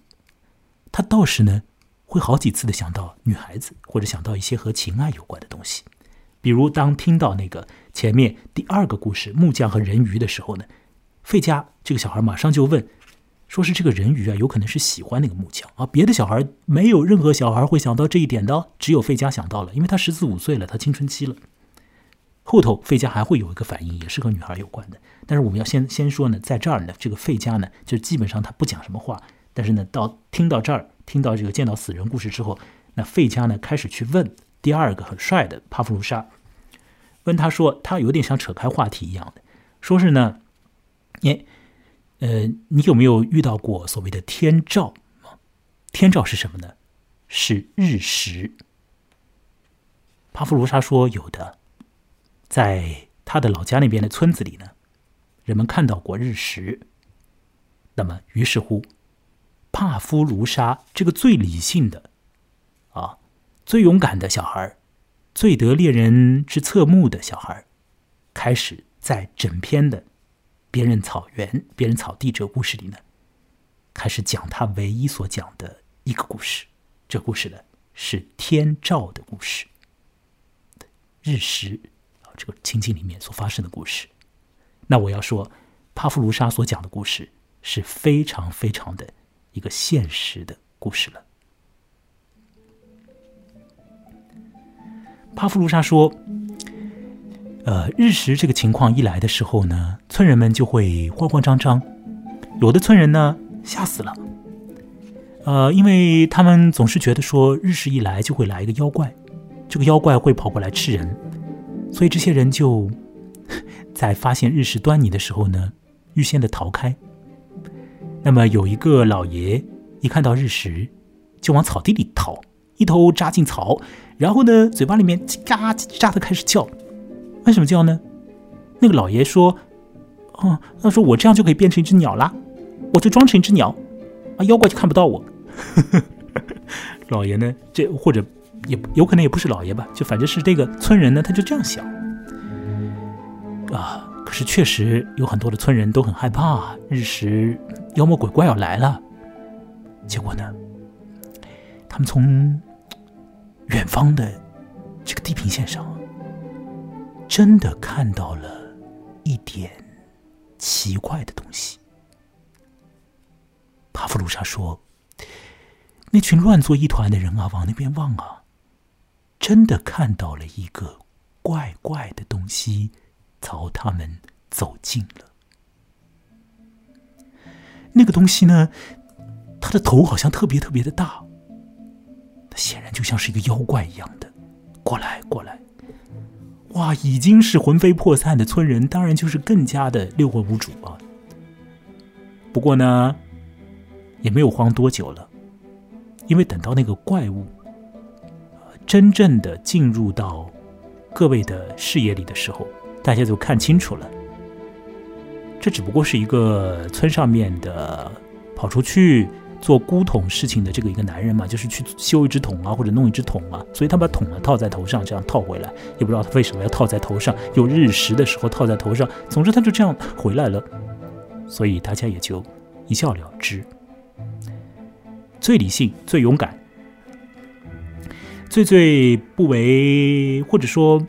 他倒是呢会好几次的想到女孩子，或者想到一些和情爱有关的东西。比如当听到那个前面第二个故事木匠和人鱼的时候呢，费加这个小孩马上就问，说是这个人鱼啊有可能是喜欢那个木匠啊，别的小孩没有任何小孩会想到这一点的，只有费加想到了，因为他十四五岁了，他青春期了。后头费加还会有一个反应，也是和女孩有关的。但是我们要先先说呢，在这儿呢，这个费加呢，就基本上他不讲什么话。但是呢，到听到这儿，听到这个见到死人故事之后，那费加呢开始去问第二个很帅的帕夫卢沙，问他说，他有点像扯开话题一样的，说是呢，你，呃，你有没有遇到过所谓的天照天照是什么呢？是日食。帕夫卢沙说有的。在他的老家那边的村子里呢，人们看到过日食。那么，于是乎，帕夫卢沙这个最理性的、啊，最勇敢的小孩最得猎人之侧目的小孩开始在整篇的别人草原、别人草地这个故事里呢，开始讲他唯一所讲的一个故事。这故事呢，是天照的故事，日食啊。这个情景里面所发生的故事，那我要说，帕夫卢沙所讲的故事是非常非常的一个现实的故事了。帕夫卢沙说：“呃，日食这个情况一来的时候呢，村人们就会慌慌张张，有的村人呢吓死了，呃，因为他们总是觉得说日食一来就会来一个妖怪，这个妖怪会跑过来吃人。”所以这些人就在发现日食端倪的时候呢，预先的逃开。那么有一个老爷一看到日食，就往草地里逃，一头扎进草，然后呢，嘴巴里面叽嘎叽喳的开始叫。为什么叫呢？那个老爷说：“哦，他说我这样就可以变成一只鸟啦，我就装成一只鸟，啊，妖怪就看不到我。”老爷呢，这或者。也有可能也不是老爷吧，就反正是这个村人呢，他就这样想啊。可是确实有很多的村人都很害怕日食妖魔鬼怪要来了。结果呢，他们从远方的这个地平线上，真的看到了一点奇怪的东西。帕夫鲁莎说：“那群乱作一团的人啊，往那边望啊。”真的看到了一个怪怪的东西，朝他们走近了。那个东西呢，它的头好像特别特别的大，它显然就像是一个妖怪一样的，过来过来。哇，已经是魂飞魄散的村人，当然就是更加的六魂无主啊。不过呢，也没有慌多久了，因为等到那个怪物。真正的进入到各位的视野里的时候，大家就看清楚了。这只不过是一个村上面的跑出去做孤桶事情的这个一个男人嘛，就是去修一只桶啊，或者弄一只桶啊，所以他把桶呢套在头上，这样套回来，也不知道他为什么要套在头上。有日食的时候套在头上，总之他就这样回来了，所以大家也就一笑了之。最理性、最勇敢。最最不为，或者说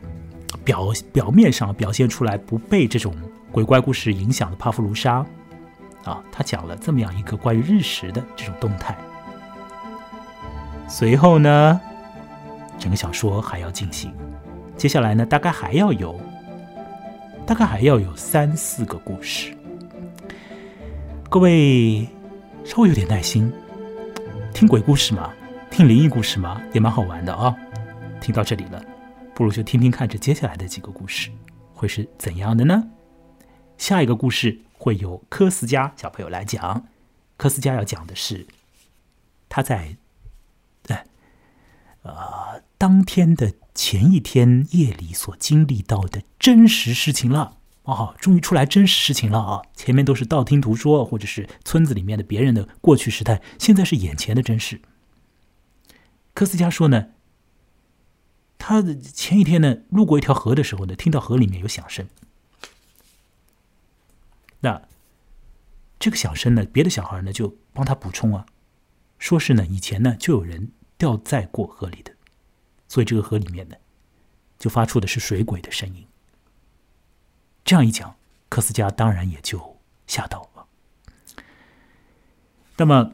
表表面上表现出来不被这种鬼怪故事影响的帕夫卢沙，啊，他讲了这么样一个关于日食的这种动态。随后呢，整个小说还要进行，接下来呢，大概还要有，大概还要有三四个故事。各位稍微有点耐心，听鬼故事嘛。听灵异故事吗？也蛮好玩的啊！听到这里了，不如就听听看这接下来的几个故事会是怎样的呢？下一个故事会由科斯加小朋友来讲。科斯加要讲的是他在呃当天的前一天夜里所经历到的真实事情了哦，终于出来真实事情了啊！前面都是道听途说，或者是村子里面的别人的过去时态，现在是眼前的真实。科斯加说呢，他的前一天呢，路过一条河的时候呢，听到河里面有响声。那这个响声呢，别的小孩呢就帮他补充啊，说是呢以前呢就有人掉在过河里的，所以这个河里面呢就发出的是水鬼的声音。这样一讲，科斯加当然也就吓到了。那么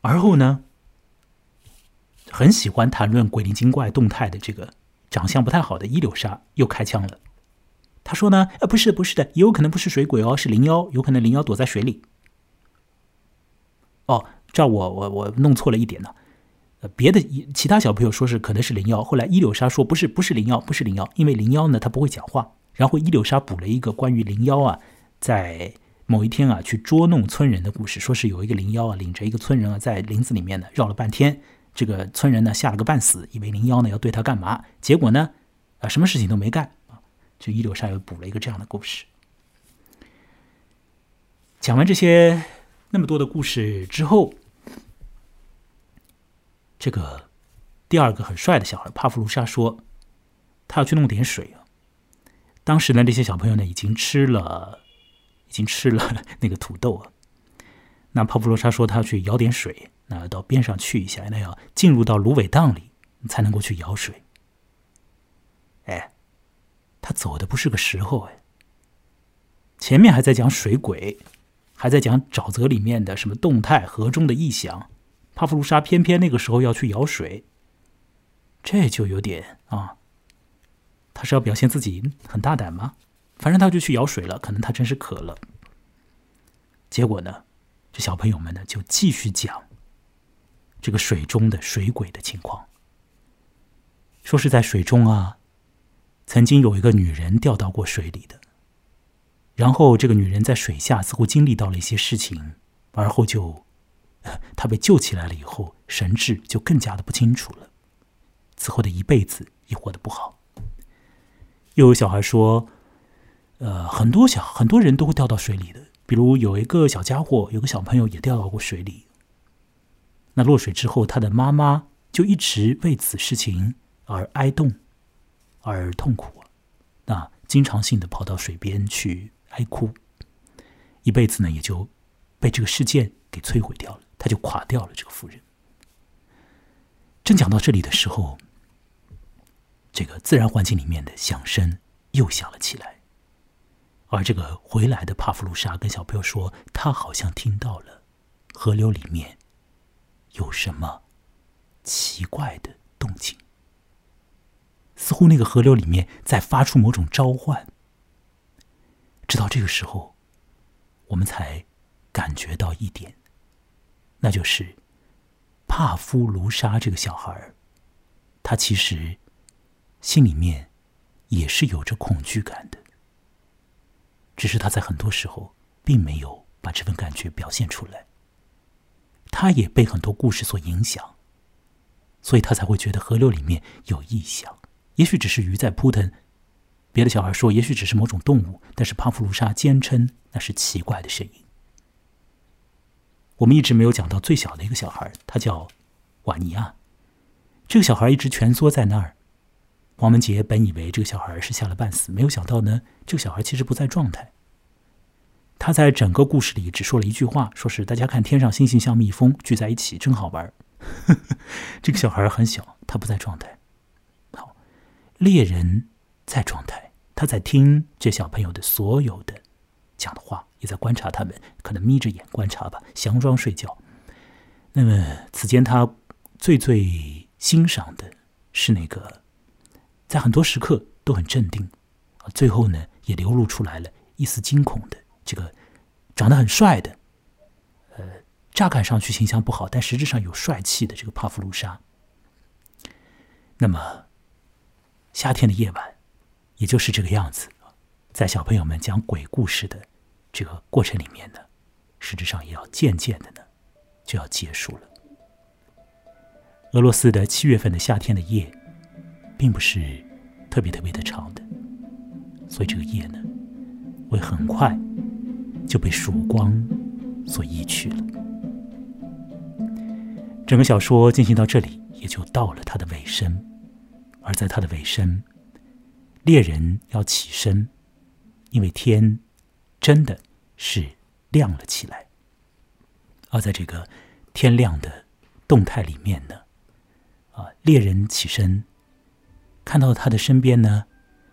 而后呢，很喜欢谈论鬼灵精怪动态的这个长相不太好的伊柳莎又开枪了。他说呢，呃，不是，不是的，也有可能不是水鬼哦，是灵妖，有可能灵妖躲在水里。哦，这我我我弄错了一点呢，呃，别的其他小朋友说是可能是灵妖，后来伊柳莎说不是，不是灵妖，不是灵妖，因为灵妖呢他不会讲话。然后伊柳莎补了一个关于灵妖啊，在某一天啊去捉弄村人的故事，说是有一个灵妖啊领着一个村人啊在林子里面呢绕了半天，这个村人呢吓了个半死，以为灵妖呢要对他干嘛，结果呢啊什么事情都没干。就伊柳莎又补了一个这样的故事。讲完这些那么多的故事之后，这个第二个很帅的小孩帕夫卢莎说，他要去弄点水啊。当时呢，这些小朋友呢已经吃了，已经吃了那个土豆啊。那帕夫罗莎说他要去舀点水，那要到边上去一下，那要进入到芦苇荡里才能够去舀水。哎。他走的不是个时候哎，前面还在讲水鬼，还在讲沼泽里面的什么动态河中的异响，帕夫卢莎偏偏那个时候要去舀水，这就有点啊，他是要表现自己很大胆吗？反正他就去舀水了，可能他真是渴了。结果呢，这小朋友们呢就继续讲这个水中的水鬼的情况，说是在水中啊。曾经有一个女人掉到过水里的，然后这个女人在水下似乎经历到了一些事情，而后就，她被救起来了以后，神志就更加的不清楚了，此后的一辈子也活得不好。又有小孩说，呃，很多小很多人都会掉到水里的，比如有一个小家伙，有个小朋友也掉到过水里，那落水之后，他的妈妈就一直为此事情而哀动。而痛苦，那经常性的跑到水边去哀哭，一辈子呢也就被这个事件给摧毁掉了，他就垮掉了。这个妇人，正讲到这里的时候，这个自然环境里面的响声又响了起来，而这个回来的帕夫卢莎跟小朋友说，他好像听到了河流里面有什么奇怪的动静。似乎那个河流里面在发出某种召唤，直到这个时候，我们才感觉到一点，那就是帕夫卢莎这个小孩他其实心里面也是有着恐惧感的，只是他在很多时候并没有把这份感觉表现出来。他也被很多故事所影响，所以他才会觉得河流里面有异象。也许只是鱼在扑腾，别的小孩说也许只是某种动物，但是帕夫卢莎坚称那是奇怪的声音。我们一直没有讲到最小的一个小孩，他叫瓦尼亚。这个小孩一直蜷缩在那儿。黄文杰本以为这个小孩是吓了半死，没有想到呢，这个小孩其实不在状态。他在整个故事里只说了一句话，说是大家看天上星星像蜜蜂聚在一起，真好玩。这个小孩很小，他不在状态。好猎人在状态，他在听这小朋友的所有的讲的话，也在观察他们，可能眯着眼观察吧，佯装睡觉。那么此间，他最最欣赏的是那个在很多时刻都很镇定，啊，最后呢也流露出来了一丝惊恐的这个长得很帅的，呃，乍看上去形象不好，但实质上有帅气的这个帕夫卢莎。那么。夏天的夜晚，也就是这个样子。在小朋友们讲鬼故事的这个过程里面呢，实质上也要渐渐的呢，就要结束了。俄罗斯的七月份的夏天的夜，并不是特别特别的长的，所以这个夜呢，会很快就被曙光所移去了。整个小说进行到这里，也就到了它的尾声。而在它的尾声，猎人要起身，因为天真的是亮了起来。而在这个天亮的动态里面呢，啊，猎人起身，看到他的身边呢，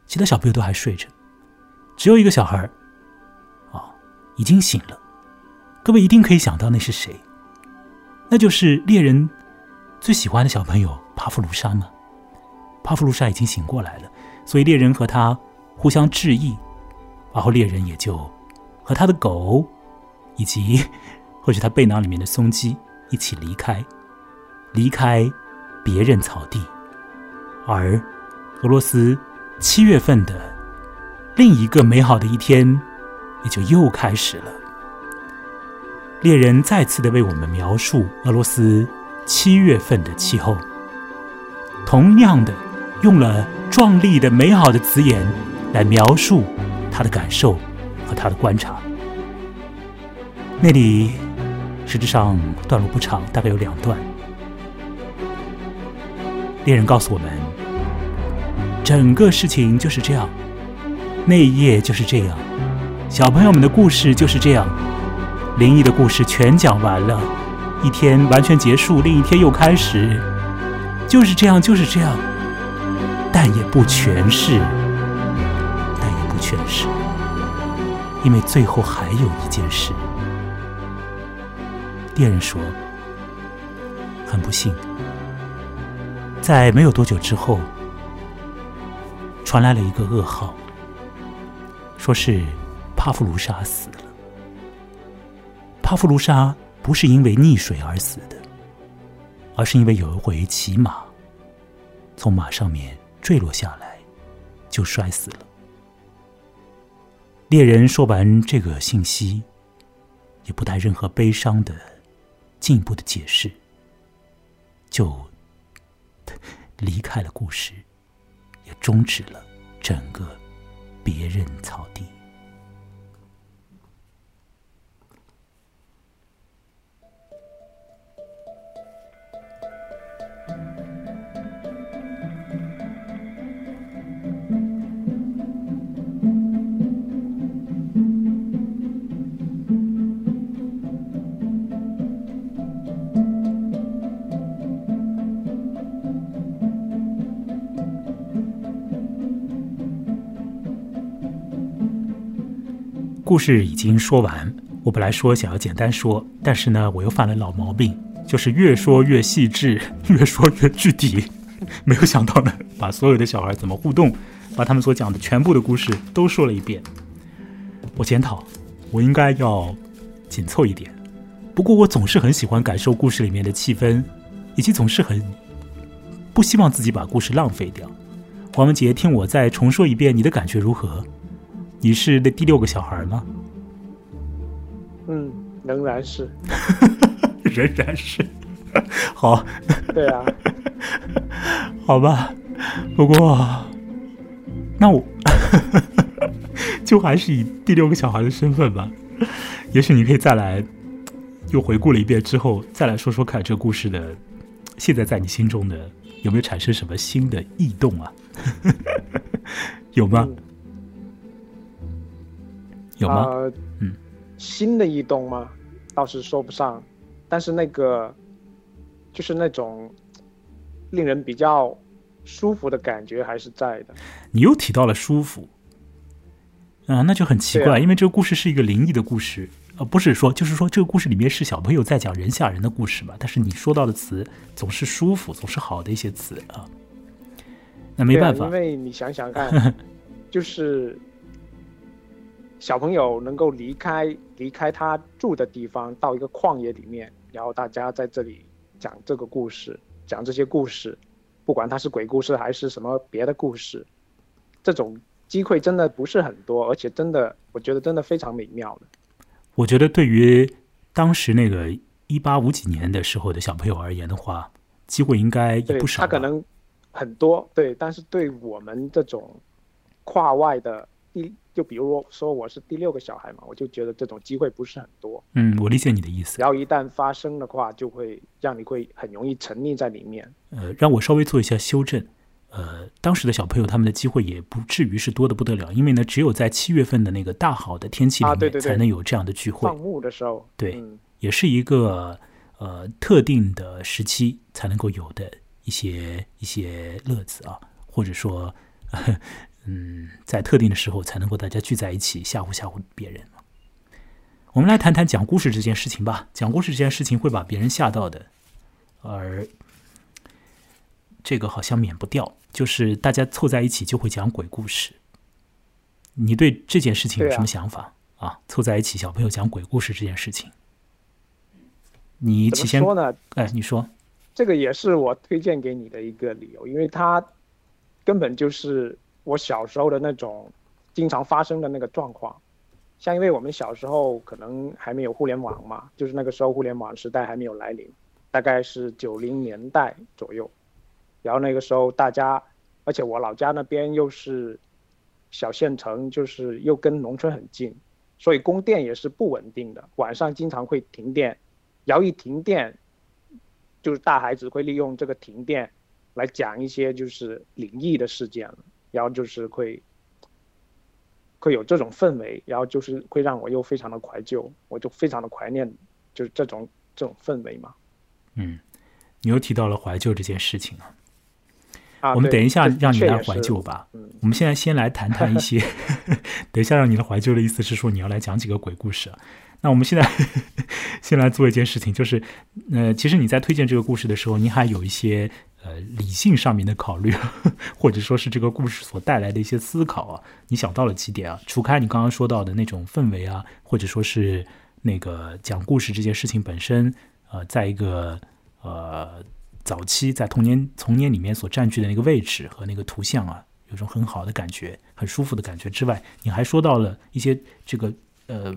其他小朋友都还睡着，只有一个小孩儿，已经醒了。各位一定可以想到那是谁？那就是猎人最喜欢的小朋友帕夫卢莎吗？帕夫卢莎已经醒过来了，所以猎人和他互相致意，然后猎人也就和他的狗以及。或许他背囊里面的松鸡一起离开，离开别人草地，而俄罗斯七月份的另一个美好的一天也就又开始了。猎人再次的为我们描述俄罗斯七月份的气候，同样的用了壮丽的美好的词眼来描述他的感受和他的观察。那里。实质上段落不长，大概有两段。猎人告诉我们，整个事情就是这样，那一页就是这样，小朋友们的故事就是这样，灵异的故事全讲完了，一天完全结束，另一天又开始，就是这样，就是这样，但也不全是，但也不全是，因为最后还有一件事。猎人说：“很不幸，在没有多久之后，传来了一个噩耗，说是帕夫卢莎死了。帕夫卢莎不是因为溺水而死的，而是因为有一回骑马，从马上面坠落下来，就摔死了。”猎人说完这个信息，也不带任何悲伤的。进一步的解释，就离开了故事，也终止了整个别人草地。故事已经说完，我本来说想要简单说，但是呢，我又犯了老毛病，就是越说越细致，越说越具体。没有想到呢，把所有的小孩怎么互动，把他们所讲的全部的故事都说了一遍。我检讨，我应该要紧凑一点。不过我总是很喜欢感受故事里面的气氛，以及总是很不希望自己把故事浪费掉。黄文杰，听我再重说一遍，你的感觉如何？你是那第六个小孩吗？嗯，仍然是，仍然是。好，对啊，好吧。不过，那我就还是以第六个小孩的身份吧。也许你可以再来，又回顾了一遍之后，再来说说看这个故事的，现在在你心中的有没有产生什么新的异动啊？有吗？有吗？嗯，新的异动吗？倒是说不上，但是那个就是那种令人比较舒服的感觉还是在的。你又提到了舒服，啊，那就很奇怪，因为这个故事是一个灵异的故事，呃，不是说，就是说这个故事里面是小朋友在讲人吓人的故事嘛？但是你说到的词总是舒服，总是好的一些词啊。那没办法，因为你想想看，就是。小朋友能够离开离开他住的地方，到一个旷野里面，然后大家在这里讲这个故事，讲这些故事，不管它是鬼故事还是什么别的故事，这种机会真的不是很多，而且真的，我觉得真的非常美妙的。我觉得对于当时那个一八五几年的时候的小朋友而言的话，机会应该也不少。他可能很多，对，但是对我们这种跨外的。第就比如说我是第六个小孩嘛，我就觉得这种机会不是很多。嗯，我理解你的意思。然后一旦发生的话，就会让你会很容易沉溺在里面。呃，让我稍微做一下修正，呃，当时的小朋友他们的机会也不至于是多的不得了，因为呢，只有在七月份的那个大好的天气里面，才能有这样的聚会放，牧的时候，对嗯也是一个呃特定的时期才能够有的一些一些乐子啊，或者说，嗯，在特定的时候才能够大家聚在一起吓唬吓唬别人嘛。我们来谈谈讲故事这件事情吧。讲故事这件事情会把别人吓到的，而这个好像免不掉，就是大家凑在一起就会讲鬼故事。你对这件事情有什么想法啊凑在一起，小朋友讲鬼故事这件事情，你起先说呢？哎，你说，这个也是我推荐给你的一个理由，因为它根本就是我小时候的那种经常发生的那个状况。像因为我们小时候可能还没有互联网嘛，就是那个时候互联网时代还没有来临，大概是九零年代左右。然后那个时候大家，而且我老家那边又是小县城，就是又跟农村很近，所以供电也是不稳定的，晚上经常会停电。然后一停电，就是大孩子会利用这个停电来讲一些就是灵异的事件，然后就是会会有这种氛围，然后就是会让我又非常的怀旧，我就非常的怀念就是这种这种氛围嘛。嗯，你又提到了怀旧这件事情啊，啊，我们等一下让你来怀旧吧。嗯，我们现在先来谈谈一些，等一下让你来怀旧的意思是说你要来讲几个鬼故事啊。那我们现在 先来做一件事情，就是呃，其实你在推荐这个故事的时候，你还有一些呃理性上面的考虑，或者说是这个故事所带来的一些思考啊，你想到了几点啊？除开你刚刚说到的那种氛围啊，或者说是那个讲故事这件事情本身，呃，在一个呃早期在童年童年里面所占据的那个位置和那个图像啊，有种很好的感觉、很舒服的感觉之外，你还说到了一些这个呃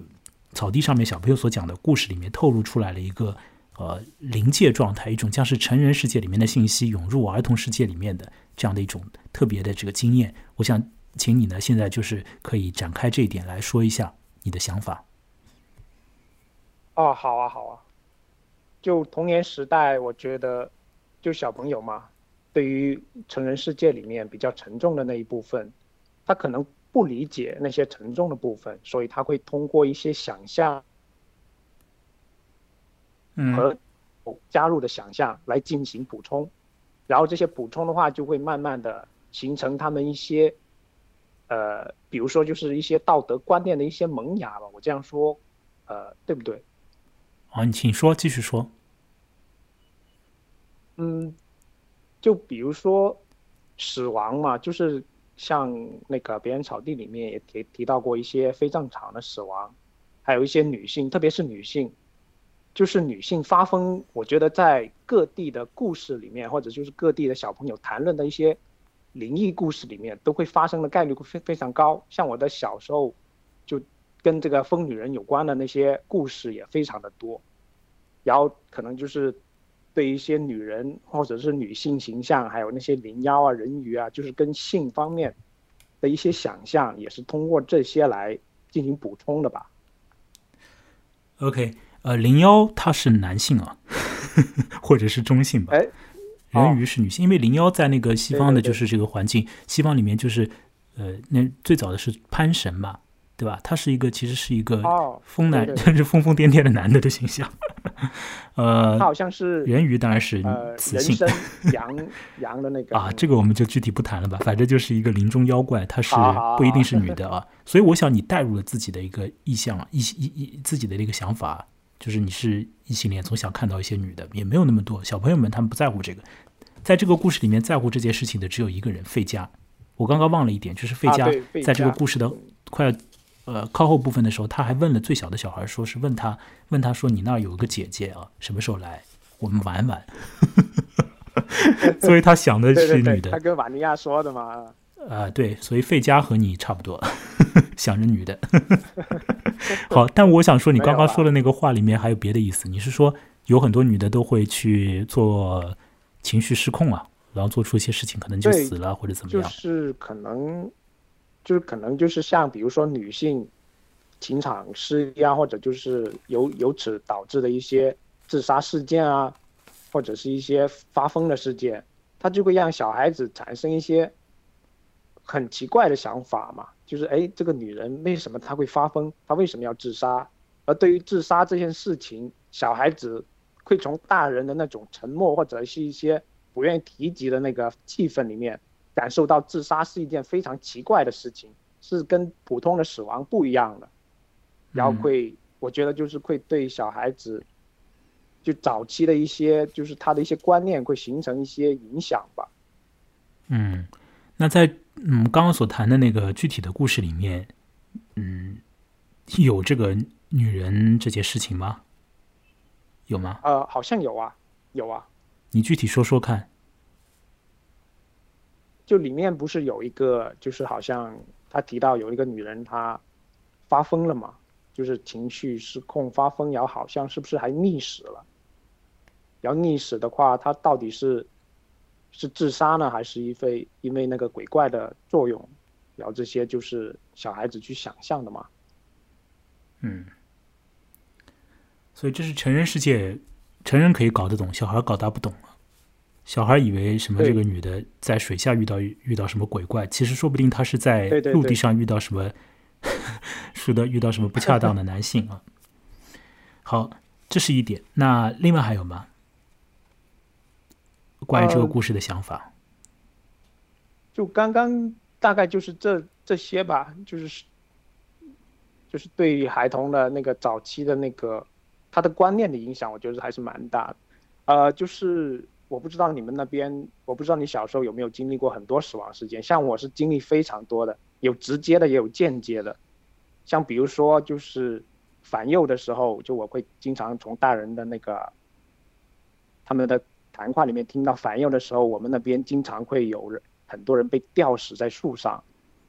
草地上面小朋友所讲的故事里面透露出来了一个呃临界状态，一种将是成人世界里面的信息涌入儿童世界里面的这样的一种特别的这个经验。我想请你呢，现在就是可以展开这一点来说一下你的想法。哦，好啊，好啊。就童年时代，我觉得就小朋友嘛，对于成人世界里面比较沉重的那一部分，他可能不理解那些沉重的部分，所以他会通过一些想象和加入的想象来进行补充，然后这些补充的话，就会慢慢的形成他们一些，呃，比如说就是一些道德观念的一些萌芽吧。我这样说，呃，对不对？好，你请说，继续说。嗯，就比如说死亡嘛，就是像那个别人草地里面也提提到过一些非正常的死亡，还有一些女性，特别是女性，就是女性发疯，我觉得在各地的故事里面，或者就是各地的小朋友谈论的一些灵异故事里面，都会发生的概率会非非常高。像我的小时候，就跟这个疯女人有关的那些故事也非常的多，然后可能就是对一些女人或者是女性形象，还有那些灵妖啊、人鱼啊，就是跟性方面的一些想象，也是通过这些来进行补充的吧。OK，呃，灵妖它是男性啊，或者是中性吧。哎，人鱼是女性，因为灵妖在那个西方的就是这个环境，西方里面就是呃，那最早的是潘神嘛，对吧？他是一个其实是一个哦疯男，就是疯疯癫癫的男的的形象。呃他，好像是人鱼当然是呃雌性 羊羊的那个啊，这个我们就具体不谈了吧。反正就是一个林中妖怪，它是不一定是女的啊。所以我想你带入了自己的一个意向啊，意意意自己的一个想法，就是你是异性恋，从小看到一些女的，也没有那么多小朋友们，他们不在乎这个。在这个故事里面，在乎这件事情的只有一个人，费加。我刚刚忘了一点，就是费加在这个故事的快要呃靠后部分的时候，他还问了最小的小孩，说是问他问他说你那儿有个姐姐啊，什么时候来？我们玩玩。所以他想的对对对，是女的他，跟瓦尼亚说的嘛。啊，对，所以费加和你差不多，想着女的。好，但我想说，你刚刚说的那个话里面还有别的意思。你是说有很多女的都会去做情绪失控啊，然后做出一些事情，可能就死了或者怎么样就样？是可能，就是可能就是像比如说女性情场失意啊，或者就是由由此导致的一些自杀事件啊，或者是一些发疯的事件，它就会让小孩子产生一些很奇怪的想法嘛，就是哎，这个女人为什么她会发疯？她为什么要自杀？而对于自杀这件事情，小孩子会从大人的那种沉默或者是一些不愿意提及的那个气氛里面，感受到自杀是一件非常奇怪的事情，是跟普通的死亡不一样的，然后会，我觉得就是会对小孩子。就早期的一些，就是他的一些观念会形成一些影响吧。嗯，那在嗯刚刚所谈的那个具体的故事里面，嗯，有这个女人这件事情吗？有吗？呃，好像有啊，有啊。你具体说说看。就里面不是有一个，就是好像他提到有一个女人她发疯了嘛，就是情绪失控发疯，然后好像是不是还溺死了？然后溺死的话，她到底是是自杀呢，还是因为因为那个鬼怪的作用？然后这些就是小孩子去想象的嘛。嗯，所以这是成人世界，成人可以搞得懂，小孩搞大不懂啊。小孩以为什么这个女的在水下遇到遇到什么鬼怪，其实说不定她是在陆地上遇到什么，是的，遇到什么不恰当的男性啊。好，这是一点。那另外还有吗？关于这个故事的想法，就刚刚大概就是这这些吧，就是就是对于孩童的那个早期的那个他的观念的影响，我觉得还是蛮大的。呃，就是我不知道你们那边，我不知道你小时候有没有经历过很多死亡事件，像我是经历非常多的，有直接的也有间接的。像比如说就是反幼的时候，就我会经常从大人的那个他们的。谈话里面听到反右的时候，我们那边经常会有人很多人被吊死在树上。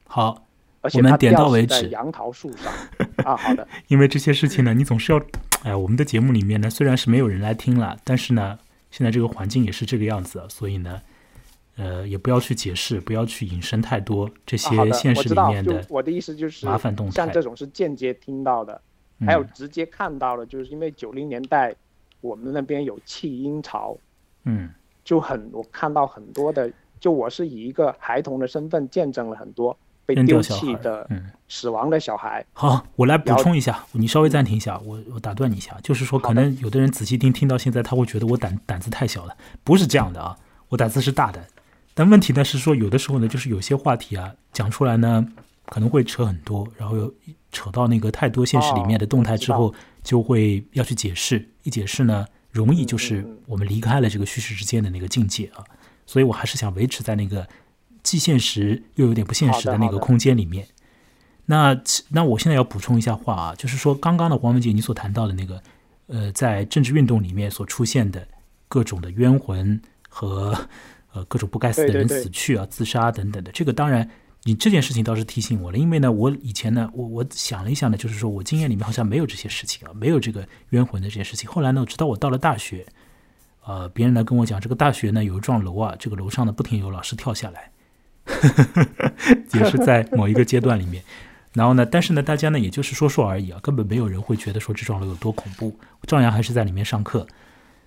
好，而且他点到为止。杨桃树上 啊，好的。因为这些事情呢，你总是要，哎，我们的节目里面呢，虽然是没有人来听了，但是呢，现在这个环境也是这个样子，所以呢，呃，也不要去解释，不要去引申太多这些现实里面的。我的意思就是麻烦动态，像这种是间接听到的，还有直接看到的，就是因为九零年代我们那边有弃婴潮。嗯，就很我看到很多的，就我是以一个孩童的身份见证了很多被丢弃的、死亡的小孩。好，我来补充一下，你稍微暂停一下，我我打断你一下，就是说，可能有的人仔细听，听到现在他会觉得我胆胆子太小了，不是这样的啊，我胆子是大的，但问题呢是说，有的时候呢，就是有些话题啊讲出来呢，可能会扯很多，然后又扯到那个太多现实里面的动态之后，就会要去解释，一解释呢。容易就是我们离开了这个虚实之间的那个境界啊，所以我还是想维持在那个既现实又有点不现实的那个空间里面。那那我现在要补充一下话啊，就是说刚刚的黄文杰你所谈到的那个呃，在政治运动里面所出现的各种的冤魂和呃各种不该死的人死去啊、自杀等等的，这个当然。你这件事情倒是提醒我了，因为呢，我以前呢，我我想了一下呢，就是说我经验里面好像没有这些事情啊，没有这个冤魂的这件事情。后来呢，直到我到了大学，呃，别人来跟我讲，这个大学呢有一幢楼啊，这个楼上呢不停有老师跳下来，也是在某一个阶段里面。然后呢，但是呢，大家呢也就是说说而已啊，根本没有人会觉得说这幢楼有多恐怖，照样还是在里面上课。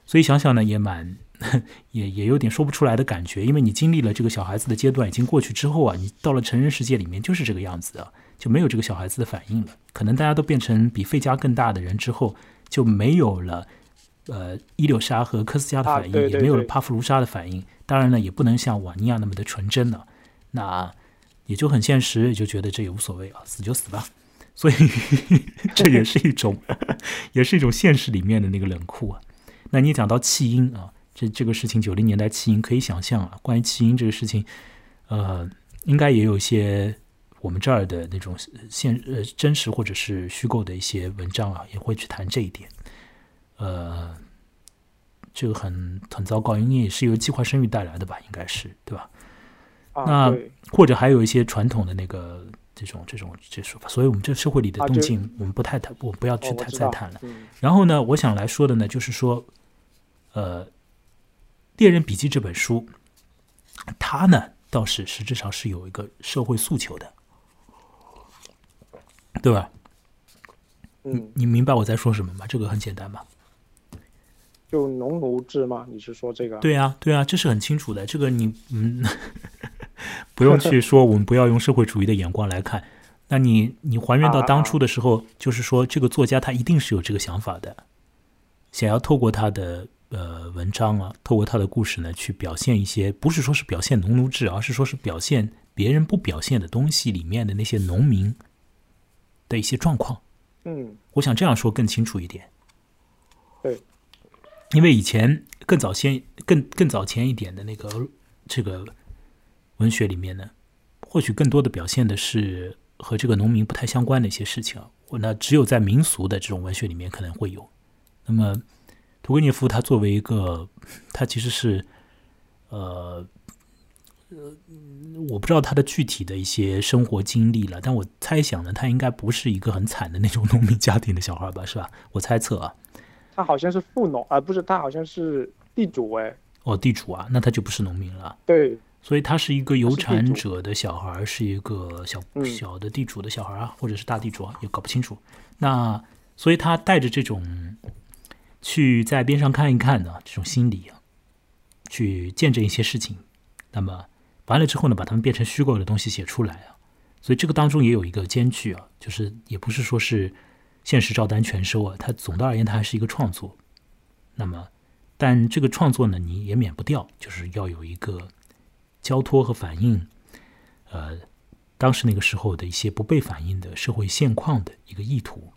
所以想想呢，也蛮。也也有点说不出来的感觉，因为你经历了这个小孩子的阶段已经过去之后啊，你到了成人世界里面就是这个样子的，就没有这个小孩子的反应了。可能大家都变成比费加更大的人之后，就没有了呃伊柳莎和科斯嘉的反应，也没有了帕夫卢莎的反应。当然了，也不能像瓦尼亚那么的纯真了。那也就很现实，也就觉得这也无所谓啊，死就死吧。所以 这也是一种，也是一种现实里面的那个冷酷啊。那你讲到弃婴啊。这这个事情，九零年代弃婴可以想象啊。关于弃婴这个事情，呃，应该也有一些我们这儿的那种现呃真实或者是虚构的一些文章啊，也会去谈这一点。呃，这个很很糟糕，因为也是由计划生育带来的吧，应该是对吧？那或者还有一些传统的那个这种这种这说法，所以我们这社会里的动静，我们不太谈，我不要去太再谈了。然后呢，我想来说的呢，就是说，呃。《猎人笔记》这本书，它呢倒是实质上是有一个社会诉求的，对吧？嗯，你明白我在说什么吗？这个很简单吧？就农奴制吗？你是说这个？对啊，对啊，这是很清楚的。这个你嗯，不用去说，我们不要用社会主义的眼光来看。那你你还原到当初的时候，就是说这个作家他一定是有这个想法的，想要透过他的呃文章啊，透过他的故事呢，去表现一些不是说是表现农奴制，而是说是表现别人不表现的东西里面的那些农民的一些状况。嗯，我想这样说更清楚一点。对，因为以前更早先、更更早前一点的那个这个文学里面呢，或许更多的表现的是和这个农民不太相关的一些事情那只有在民俗的这种文学里面可能会有。那么，屠格涅夫他作为一个，他其实是呃呃，我不知道他的具体的一些生活经历了，但我猜想呢，他应该不是一个很惨的那种农民家庭的小孩吧，是吧？我猜测啊。他好像是富农啊，不是他好像是地主哎。哦，地主啊，那他就不是农民了。对，所以他是一个有产者的小孩，是一个小嗯小的地主的小孩啊，或者是大地主啊，也搞不清楚。那所以他带着这种去在边上看一看呢这种心理啊，去见证一些事情，那么完了之后呢，把它们变成虚构的东西写出来啊。所以这个当中也有一个间距啊，就是也不是说是现实照单全收啊，它总的而言它还是一个创作。那么，但这个创作呢，你也免不掉，就是要有一个交托和反映，呃，当时那个时候的一些不被反映的社会现况的一个意图。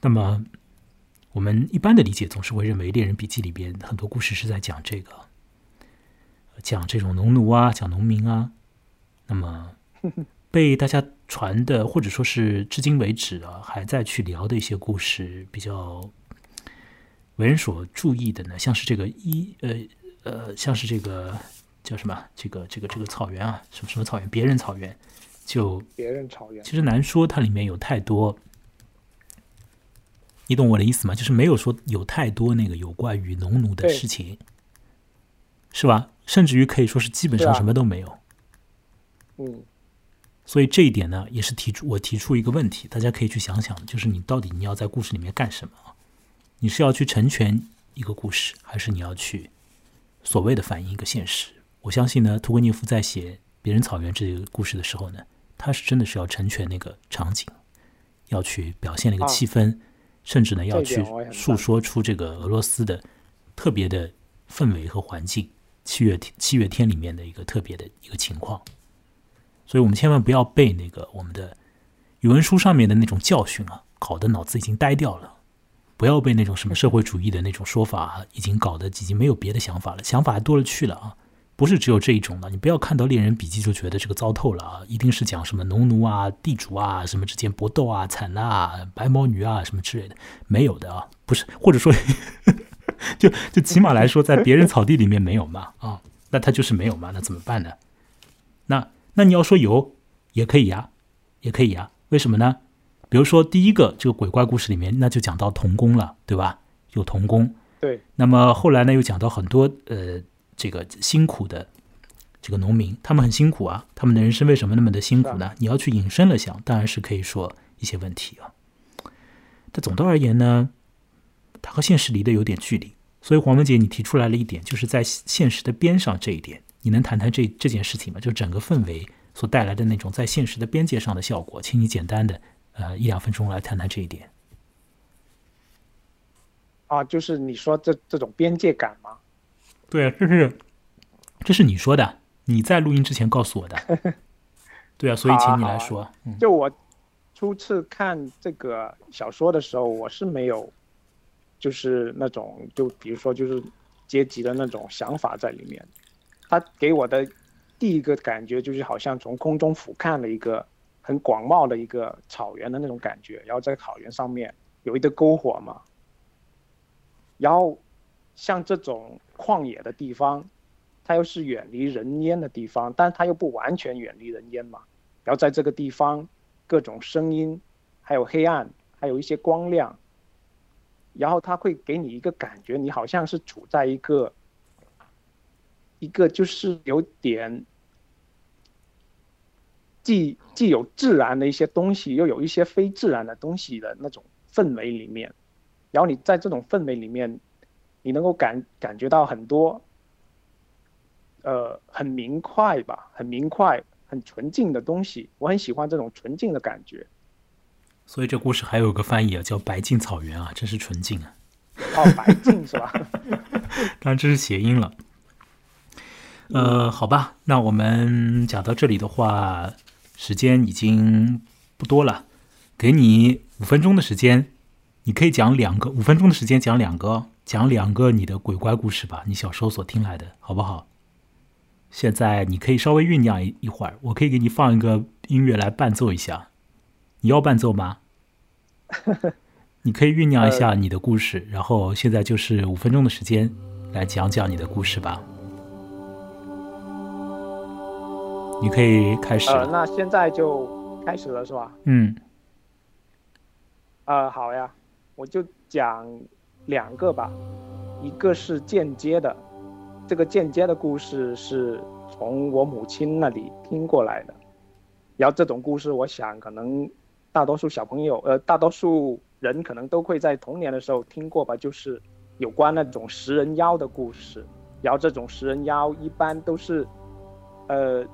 那么，我们一般的理解总是会认为《猎人笔记》里边很多故事是在讲这个，讲这种农奴啊，讲农民啊。那么，被大家传的，或者说是至今为止啊，还在去聊的一些故事，比较为人所注意的呢，像是这个一呃呃，像是这个叫什么？这个这个这个草原啊，什么什么草原？别人草原，就别人草原。其实难说，它里面有太多，你懂我的意思吗？就是没有说有太多那个有关于农奴的事情，是吧？甚至于可以说是基本上什么都没有。嗯，所以这一点呢，也是提出我提出一个问题，大家可以去想想，就是你到底你要在故事里面干什么啊？你是要去成全一个故事，还是你要去所谓的反映一个现实？我相信呢，屠格涅夫在写《别人草原》这个故事的时候呢，他是真的是要成全那个场景，要去表现那个啊气氛，甚至呢要去诉说出这个俄罗斯的特别的氛围和环境，七月天七月天里面的一个特别的一个情况。所以我们千万不要被那个我们的语文书上面的那种教训啊，搞得脑子已经呆掉了。不要被那种什么社会主义的那种说法啊，已经搞得已经没有别的想法了，想法还多了去了啊。不是只有这一种的，你不要看到《猎人笔记》就觉得这个糟透了啊！一定是讲什么农奴啊、地主啊什么之间搏斗啊、惨呐、啊、白毛女啊什么之类的，没有的啊，不是，或者说，就就起码来说，在别人草地里面没有嘛啊，那他就是没有嘛，那怎么办呢？那那你要说有也可以呀，也可以呀，为什么呢？比如说第一个这个鬼怪故事里面，那就讲到童工了，对吧？有童工，对，那么后来呢，又讲到很多呃，这个辛苦的这个农民，他们很辛苦啊，他们的人生为什么那么的辛苦呢？你要去引申了想，当然是可以说一些问题啊。但总的而言呢，它和现实离得有点距离。所以黄文杰，你提出来了一点，就是在现实的边上这一点，你能谈谈这这件事情吗？就整个氛围所带来的那种在现实的边界上的效果，请你简单的呃一两分钟来谈谈这一点。啊，就是你说这这种边界感嘛，对啊，这是这是你说的，你在录音之前告诉我的。对啊，所以请你来说。嗯，就我初次看这个小说的时候，我是没有，就是那种就比如说就是阶级的那种想法在里面。他给我的第一个感觉就是好像从空中俯瞰了一个很广袤的一个草原的那种感觉，然后在草原上面有一堆篝火嘛，然后像这种旷野的地方，它又是远离人烟的地方，但它又不完全远离人烟嘛。然后在这个地方，各种声音，还有黑暗，还有一些光亮，然后它会给你一个感觉，你好像是处在一个一个就是有点既既有自然的一些东西，又有一些非自然的东西的那种氛围里面。然后你在这种氛围里面，你能够感感觉到很多，呃，很明快吧，很明快、很纯净的东西。我很喜欢这种纯净的感觉。所以这故事还有个翻译啊，叫“白净草原”啊，真是纯净啊。哦，白净是吧？当然这是谐音了。呃，好吧，那我们讲到这里的话，时间已经不多了，给你五分钟的时间，你可以讲两个，五分钟的时间讲两个，讲两个你的鬼怪故事吧，你小时候所听来的，好不好？现在你可以稍微酝酿一一会儿，我可以给你放一个音乐来伴奏一下，你要伴奏吗？你可以酝酿一下你的故事，然后现在就是五分钟的时间来讲讲你的故事吧。你可以开始。呃，那现在就开始了是吧？嗯，呃，好呀，我就讲两个吧，一个是间接的，这个间接的故事是从我母亲那里听过来的，然后这种故事，我想可能大多数小朋友，呃，大多数人可能都会在童年的时候听过吧，就是有关那种食人妖的故事，然后这种食人妖一般都是，呃。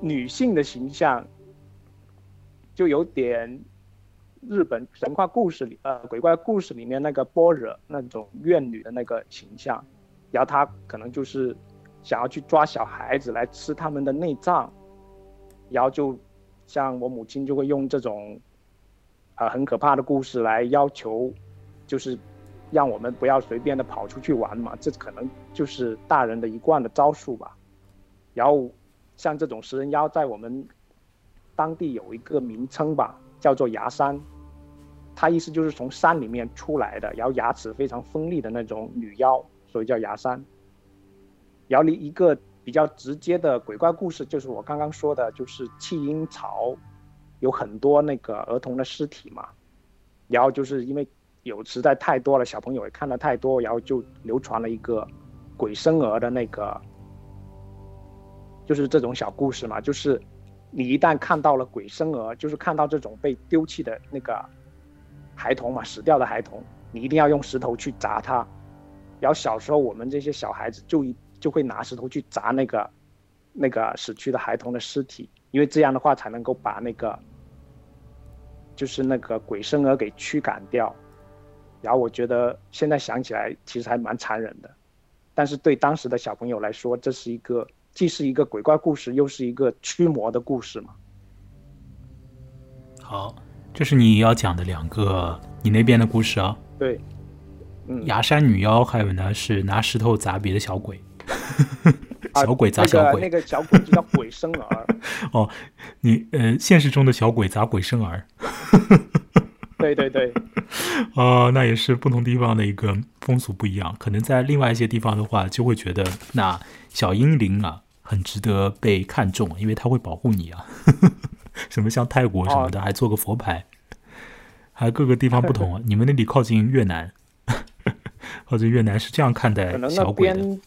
女性的形象就有点日本神话故事里呃鬼怪故事里面那个般若那种怨女的那个形象，然后他可能就是想要去抓小孩子来吃他们的内脏，然后就像我母亲就会用这种啊很可怕的故事来要求，就是让我们不要随便的跑出去玩嘛，这可能就是大人的一贯的招数吧，然后。像这种食人妖，在我们当地有一个名称吧，叫做牙山。它意思就是从山里面出来的，然后牙齿非常锋利的那种女妖，所以叫牙山。然后一个比较直接的鬼怪故事，就是我刚刚说的，就是弃婴巢有很多那个儿童的尸体嘛。然后就是因为有实在太多了，小朋友也看的太多，然后就流传了一个鬼生儿的那个。就是这种小故事嘛，就是你一旦看到了鬼生儿，就是看到这种被丢弃的那个孩童嘛，死掉的孩童，你一定要用石头去砸他。然后小时候我们这些小孩子就一就会拿石头去砸那个那个死去的孩童的尸体，因为这样的话才能够把那个就是那个鬼生儿给驱赶掉。然后我觉得现在想起来其实还蛮残忍的，但是对当时的小朋友来说，这是一个。既是一个鬼怪故事，又是一个驱魔的故事嘛。好，这是你要讲的两个你那边的故事啊。对，嗯，崖山女妖，还有呢是拿石头砸别的小鬼，小鬼砸小鬼，那个小鬼就叫鬼生儿。哦，你呃，现实中的小鬼砸鬼生儿。对 对对，哦，那也是不同地方的一个风俗不一样，可能在另外一些地方的话，就会觉得那小阴灵啊。很值得被看重，因为它会保护你啊。什么像泰国什么的，还做个佛牌，还各个地方不同啊。你们那里靠近越南，靠近越南是这样看待小鬼的。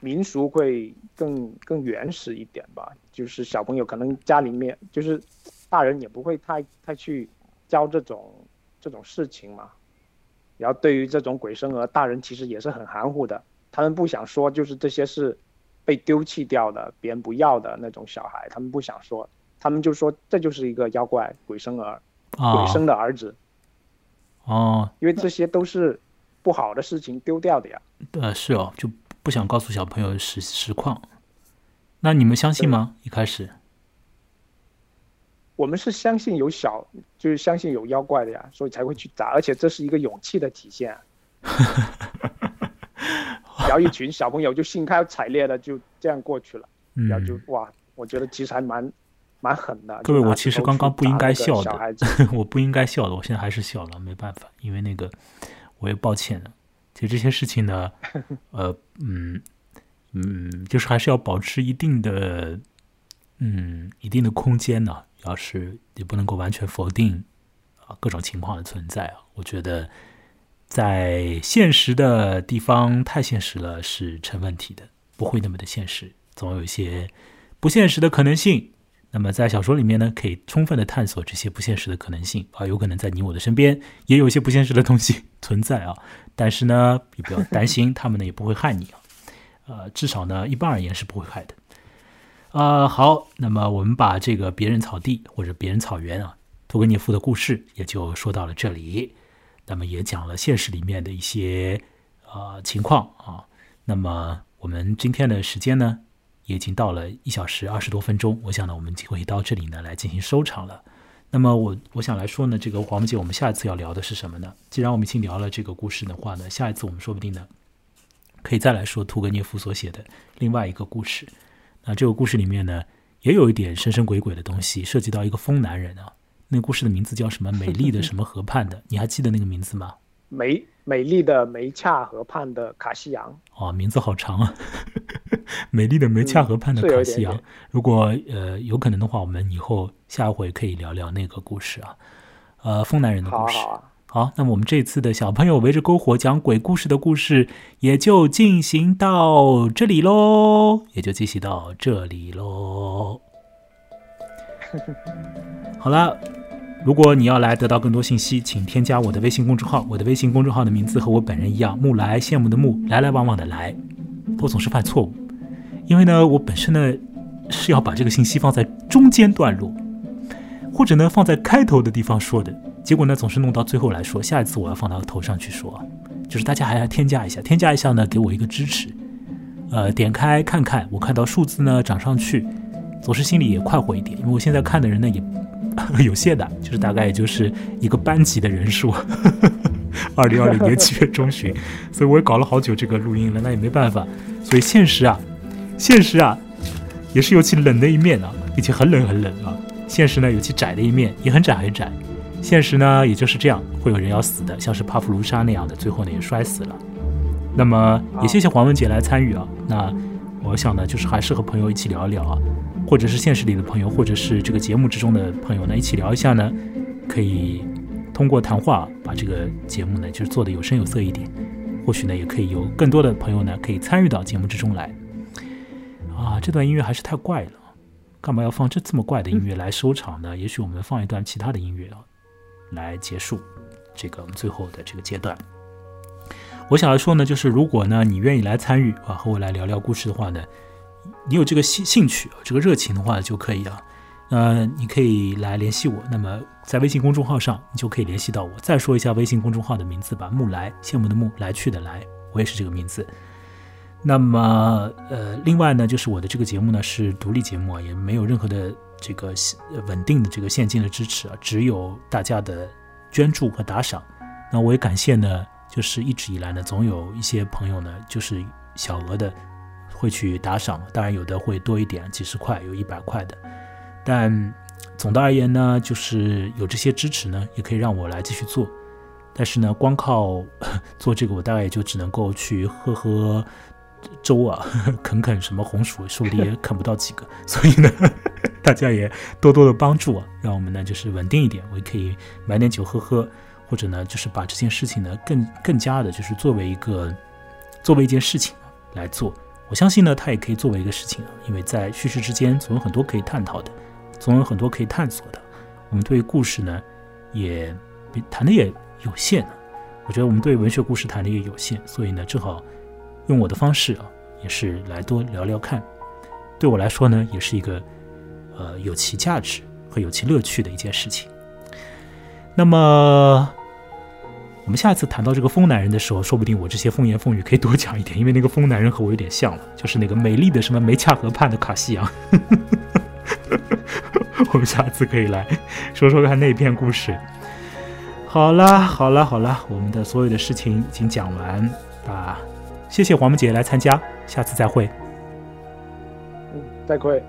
民俗会更更原始一点吧，就是小朋友可能家里面就是大人也不会太太去教这种这种事情嘛。然后对于这种鬼生儿，大人其实也是很含糊的，他们不想说，就是这些是。被丢弃掉的，别人不要的那种小孩，他们不想说，他们就说这就是一个妖怪鬼生儿，鬼生的儿子。哦，因为这些都是不好的事情丢掉的呀。呃，是哦，就不想告诉小朋友实实况。那你们相信吗？一开始，我们是相信有小，就是相信有妖怪的呀，所以才会去砸，而且这是一个勇气的体现。然后一群小朋友就兴高采烈的就这样过去了，然后就哇，我觉得其实还蛮蛮狠的。各位，我其实刚刚不应该笑的，我不应该笑的，我现在还是笑了，没办法，因为那个我也抱歉的。其实这些事情呢，呃，嗯嗯，就是还是要保持一定的嗯一定的空间呢，要是也不能够完全否定啊各种情况的存在啊，我觉得。在现实的地方太现实了是成问题的，不会那么的现实，总有一些不现实的可能性。那么在小说里面呢，可以充分的探索这些不现实的可能性啊，有可能在你我的身边也有一些不现实的东西存在啊。但是呢，也不要担心，他们呢也不会害你啊。呃，至少呢，一般而言是不会害的。啊，好，那么我们把这个别人草地或者别人草原啊，托格涅夫的故事也就说到了这里。那么也讲了现实里面的一些啊情况啊。那么我们今天的时间呢，也已经到了一小时二十多分钟。我想呢，我们就会到这里呢来进行收场了。那么我我想来说呢，这个黄木姐，我们下一次要聊的是什么呢？既然我们已经聊了这个故事的话呢，下一次我们说不定呢，可以再来说屠格涅夫所写的另外一个故事。那这个故事里面呢，也有一点神神鬼鬼的东西，涉及到一个疯男人啊。那故事的名字叫什么？美丽的什么河畔的？你还记得那个名字吗？美美丽的梅恰河畔的卡西扬。哦，名字好长啊！美丽的梅恰河畔的卡西扬。如果呃有可能的话，我们以后下回可以聊聊那个故事啊。呃，风男人的故事。好，好，那么我们这次的小朋友围着篝火讲鬼故事的故事也就进行到这里喽，也就进行到这里喽。好了。如果你要来得到更多信息，请添加我的微信公众号。我的微信公众号的名字和我本人一样，木来羡慕的木，来来往往的来。我总是犯错误，因为呢，我本身呢是要把这个信息放在中间段落，或者呢放在开头的地方说的，结果呢总是弄到最后来说。下一次我要放到头上去说，就是大家还要添加一下，添加一下呢，给我一个支持。呃，点开看看，我看到数字呢涨上去，总是心里也快活一点，因为我现在看的人呢也。有限的，就是大概也就是一个班级的人数。二零二零年七月中旬，所以我也搞了好久这个录音了，那也没办法。所以现实啊，现实啊，也是有其冷的一面啊，并且很冷很冷啊。现实呢有其窄的一面，也很窄很窄。现实呢也就是这样，会有人要死的，像是帕夫卢莎那样的，最后呢也摔死了。那么也谢谢黄文杰来参与啊。那我想呢，就是还是和朋友一起聊一聊啊。或者是现实里的朋友，或者是这个节目之中的朋友呢，一起聊一下呢，可以通过谈话把这个节目呢，就是做的有声有色一点。或许呢，也可以有更多的朋友呢，可以参与到节目之中来。啊，这段音乐还是太怪了，干嘛要放这这么怪的音乐来收场呢？也许我们放一段其他的音乐啊，来结束这个我们最后的这个阶段。我想要说呢，就是如果呢，你愿意来参与啊，和我来聊聊故事的话呢。你有这个兴兴趣这个热情的话就可以啊。呃，你可以来联系我。那么在微信公众号上，你就可以联系到我。再说一下微信公众号的名字吧：木来，羡慕的慕，来去的来，我也是这个名字。那么，呃，另外呢，就是我的这个节目呢是独立节目啊，也没有任何的这个稳定的这个现金的支持啊，只有大家的捐助和打赏。那我也感谢呢，就是一直以来呢，总有一些朋友呢，就是小额的。会去打赏，当然有的会多一点，几十块，有一百块的。但总的而言呢，就是有这些支持呢，也可以让我来继续做。但是呢，光靠 做这个，我大概也就只能够去喝喝粥啊，啃啃什么红薯，说不定也啃不到几个。所以呢，大家也多多的帮助啊，让我们呢就是稳定一点。我也可以买点酒喝喝，或者呢，就是把这件事情呢更更加的，就是作为一个作为一件事情来做。我相信呢，它也可以作为一个事情啊，因为在叙事之间总有很多可以探讨的，总有很多可以探索的。我们对故事呢，也谈的也有限啊。我觉得我们对文学故事谈的也有限，所以呢，正好用我的方式啊，也是来多聊聊看。对我来说呢，也是一个呃有其价值和有其乐趣的一件事情。那么。我们下一次谈到这个疯男人的时候，说不定我这些风言风语可以多讲一点，因为那个疯男人和我有点像了，就是那个美丽的什么梅恰河畔的卡西扬。我们下次可以来说说看那篇故事。好啦，好啦，好啦，我们的所有的事情已经讲完啊！谢谢黄木姐来参加，下次再会。嗯，再会。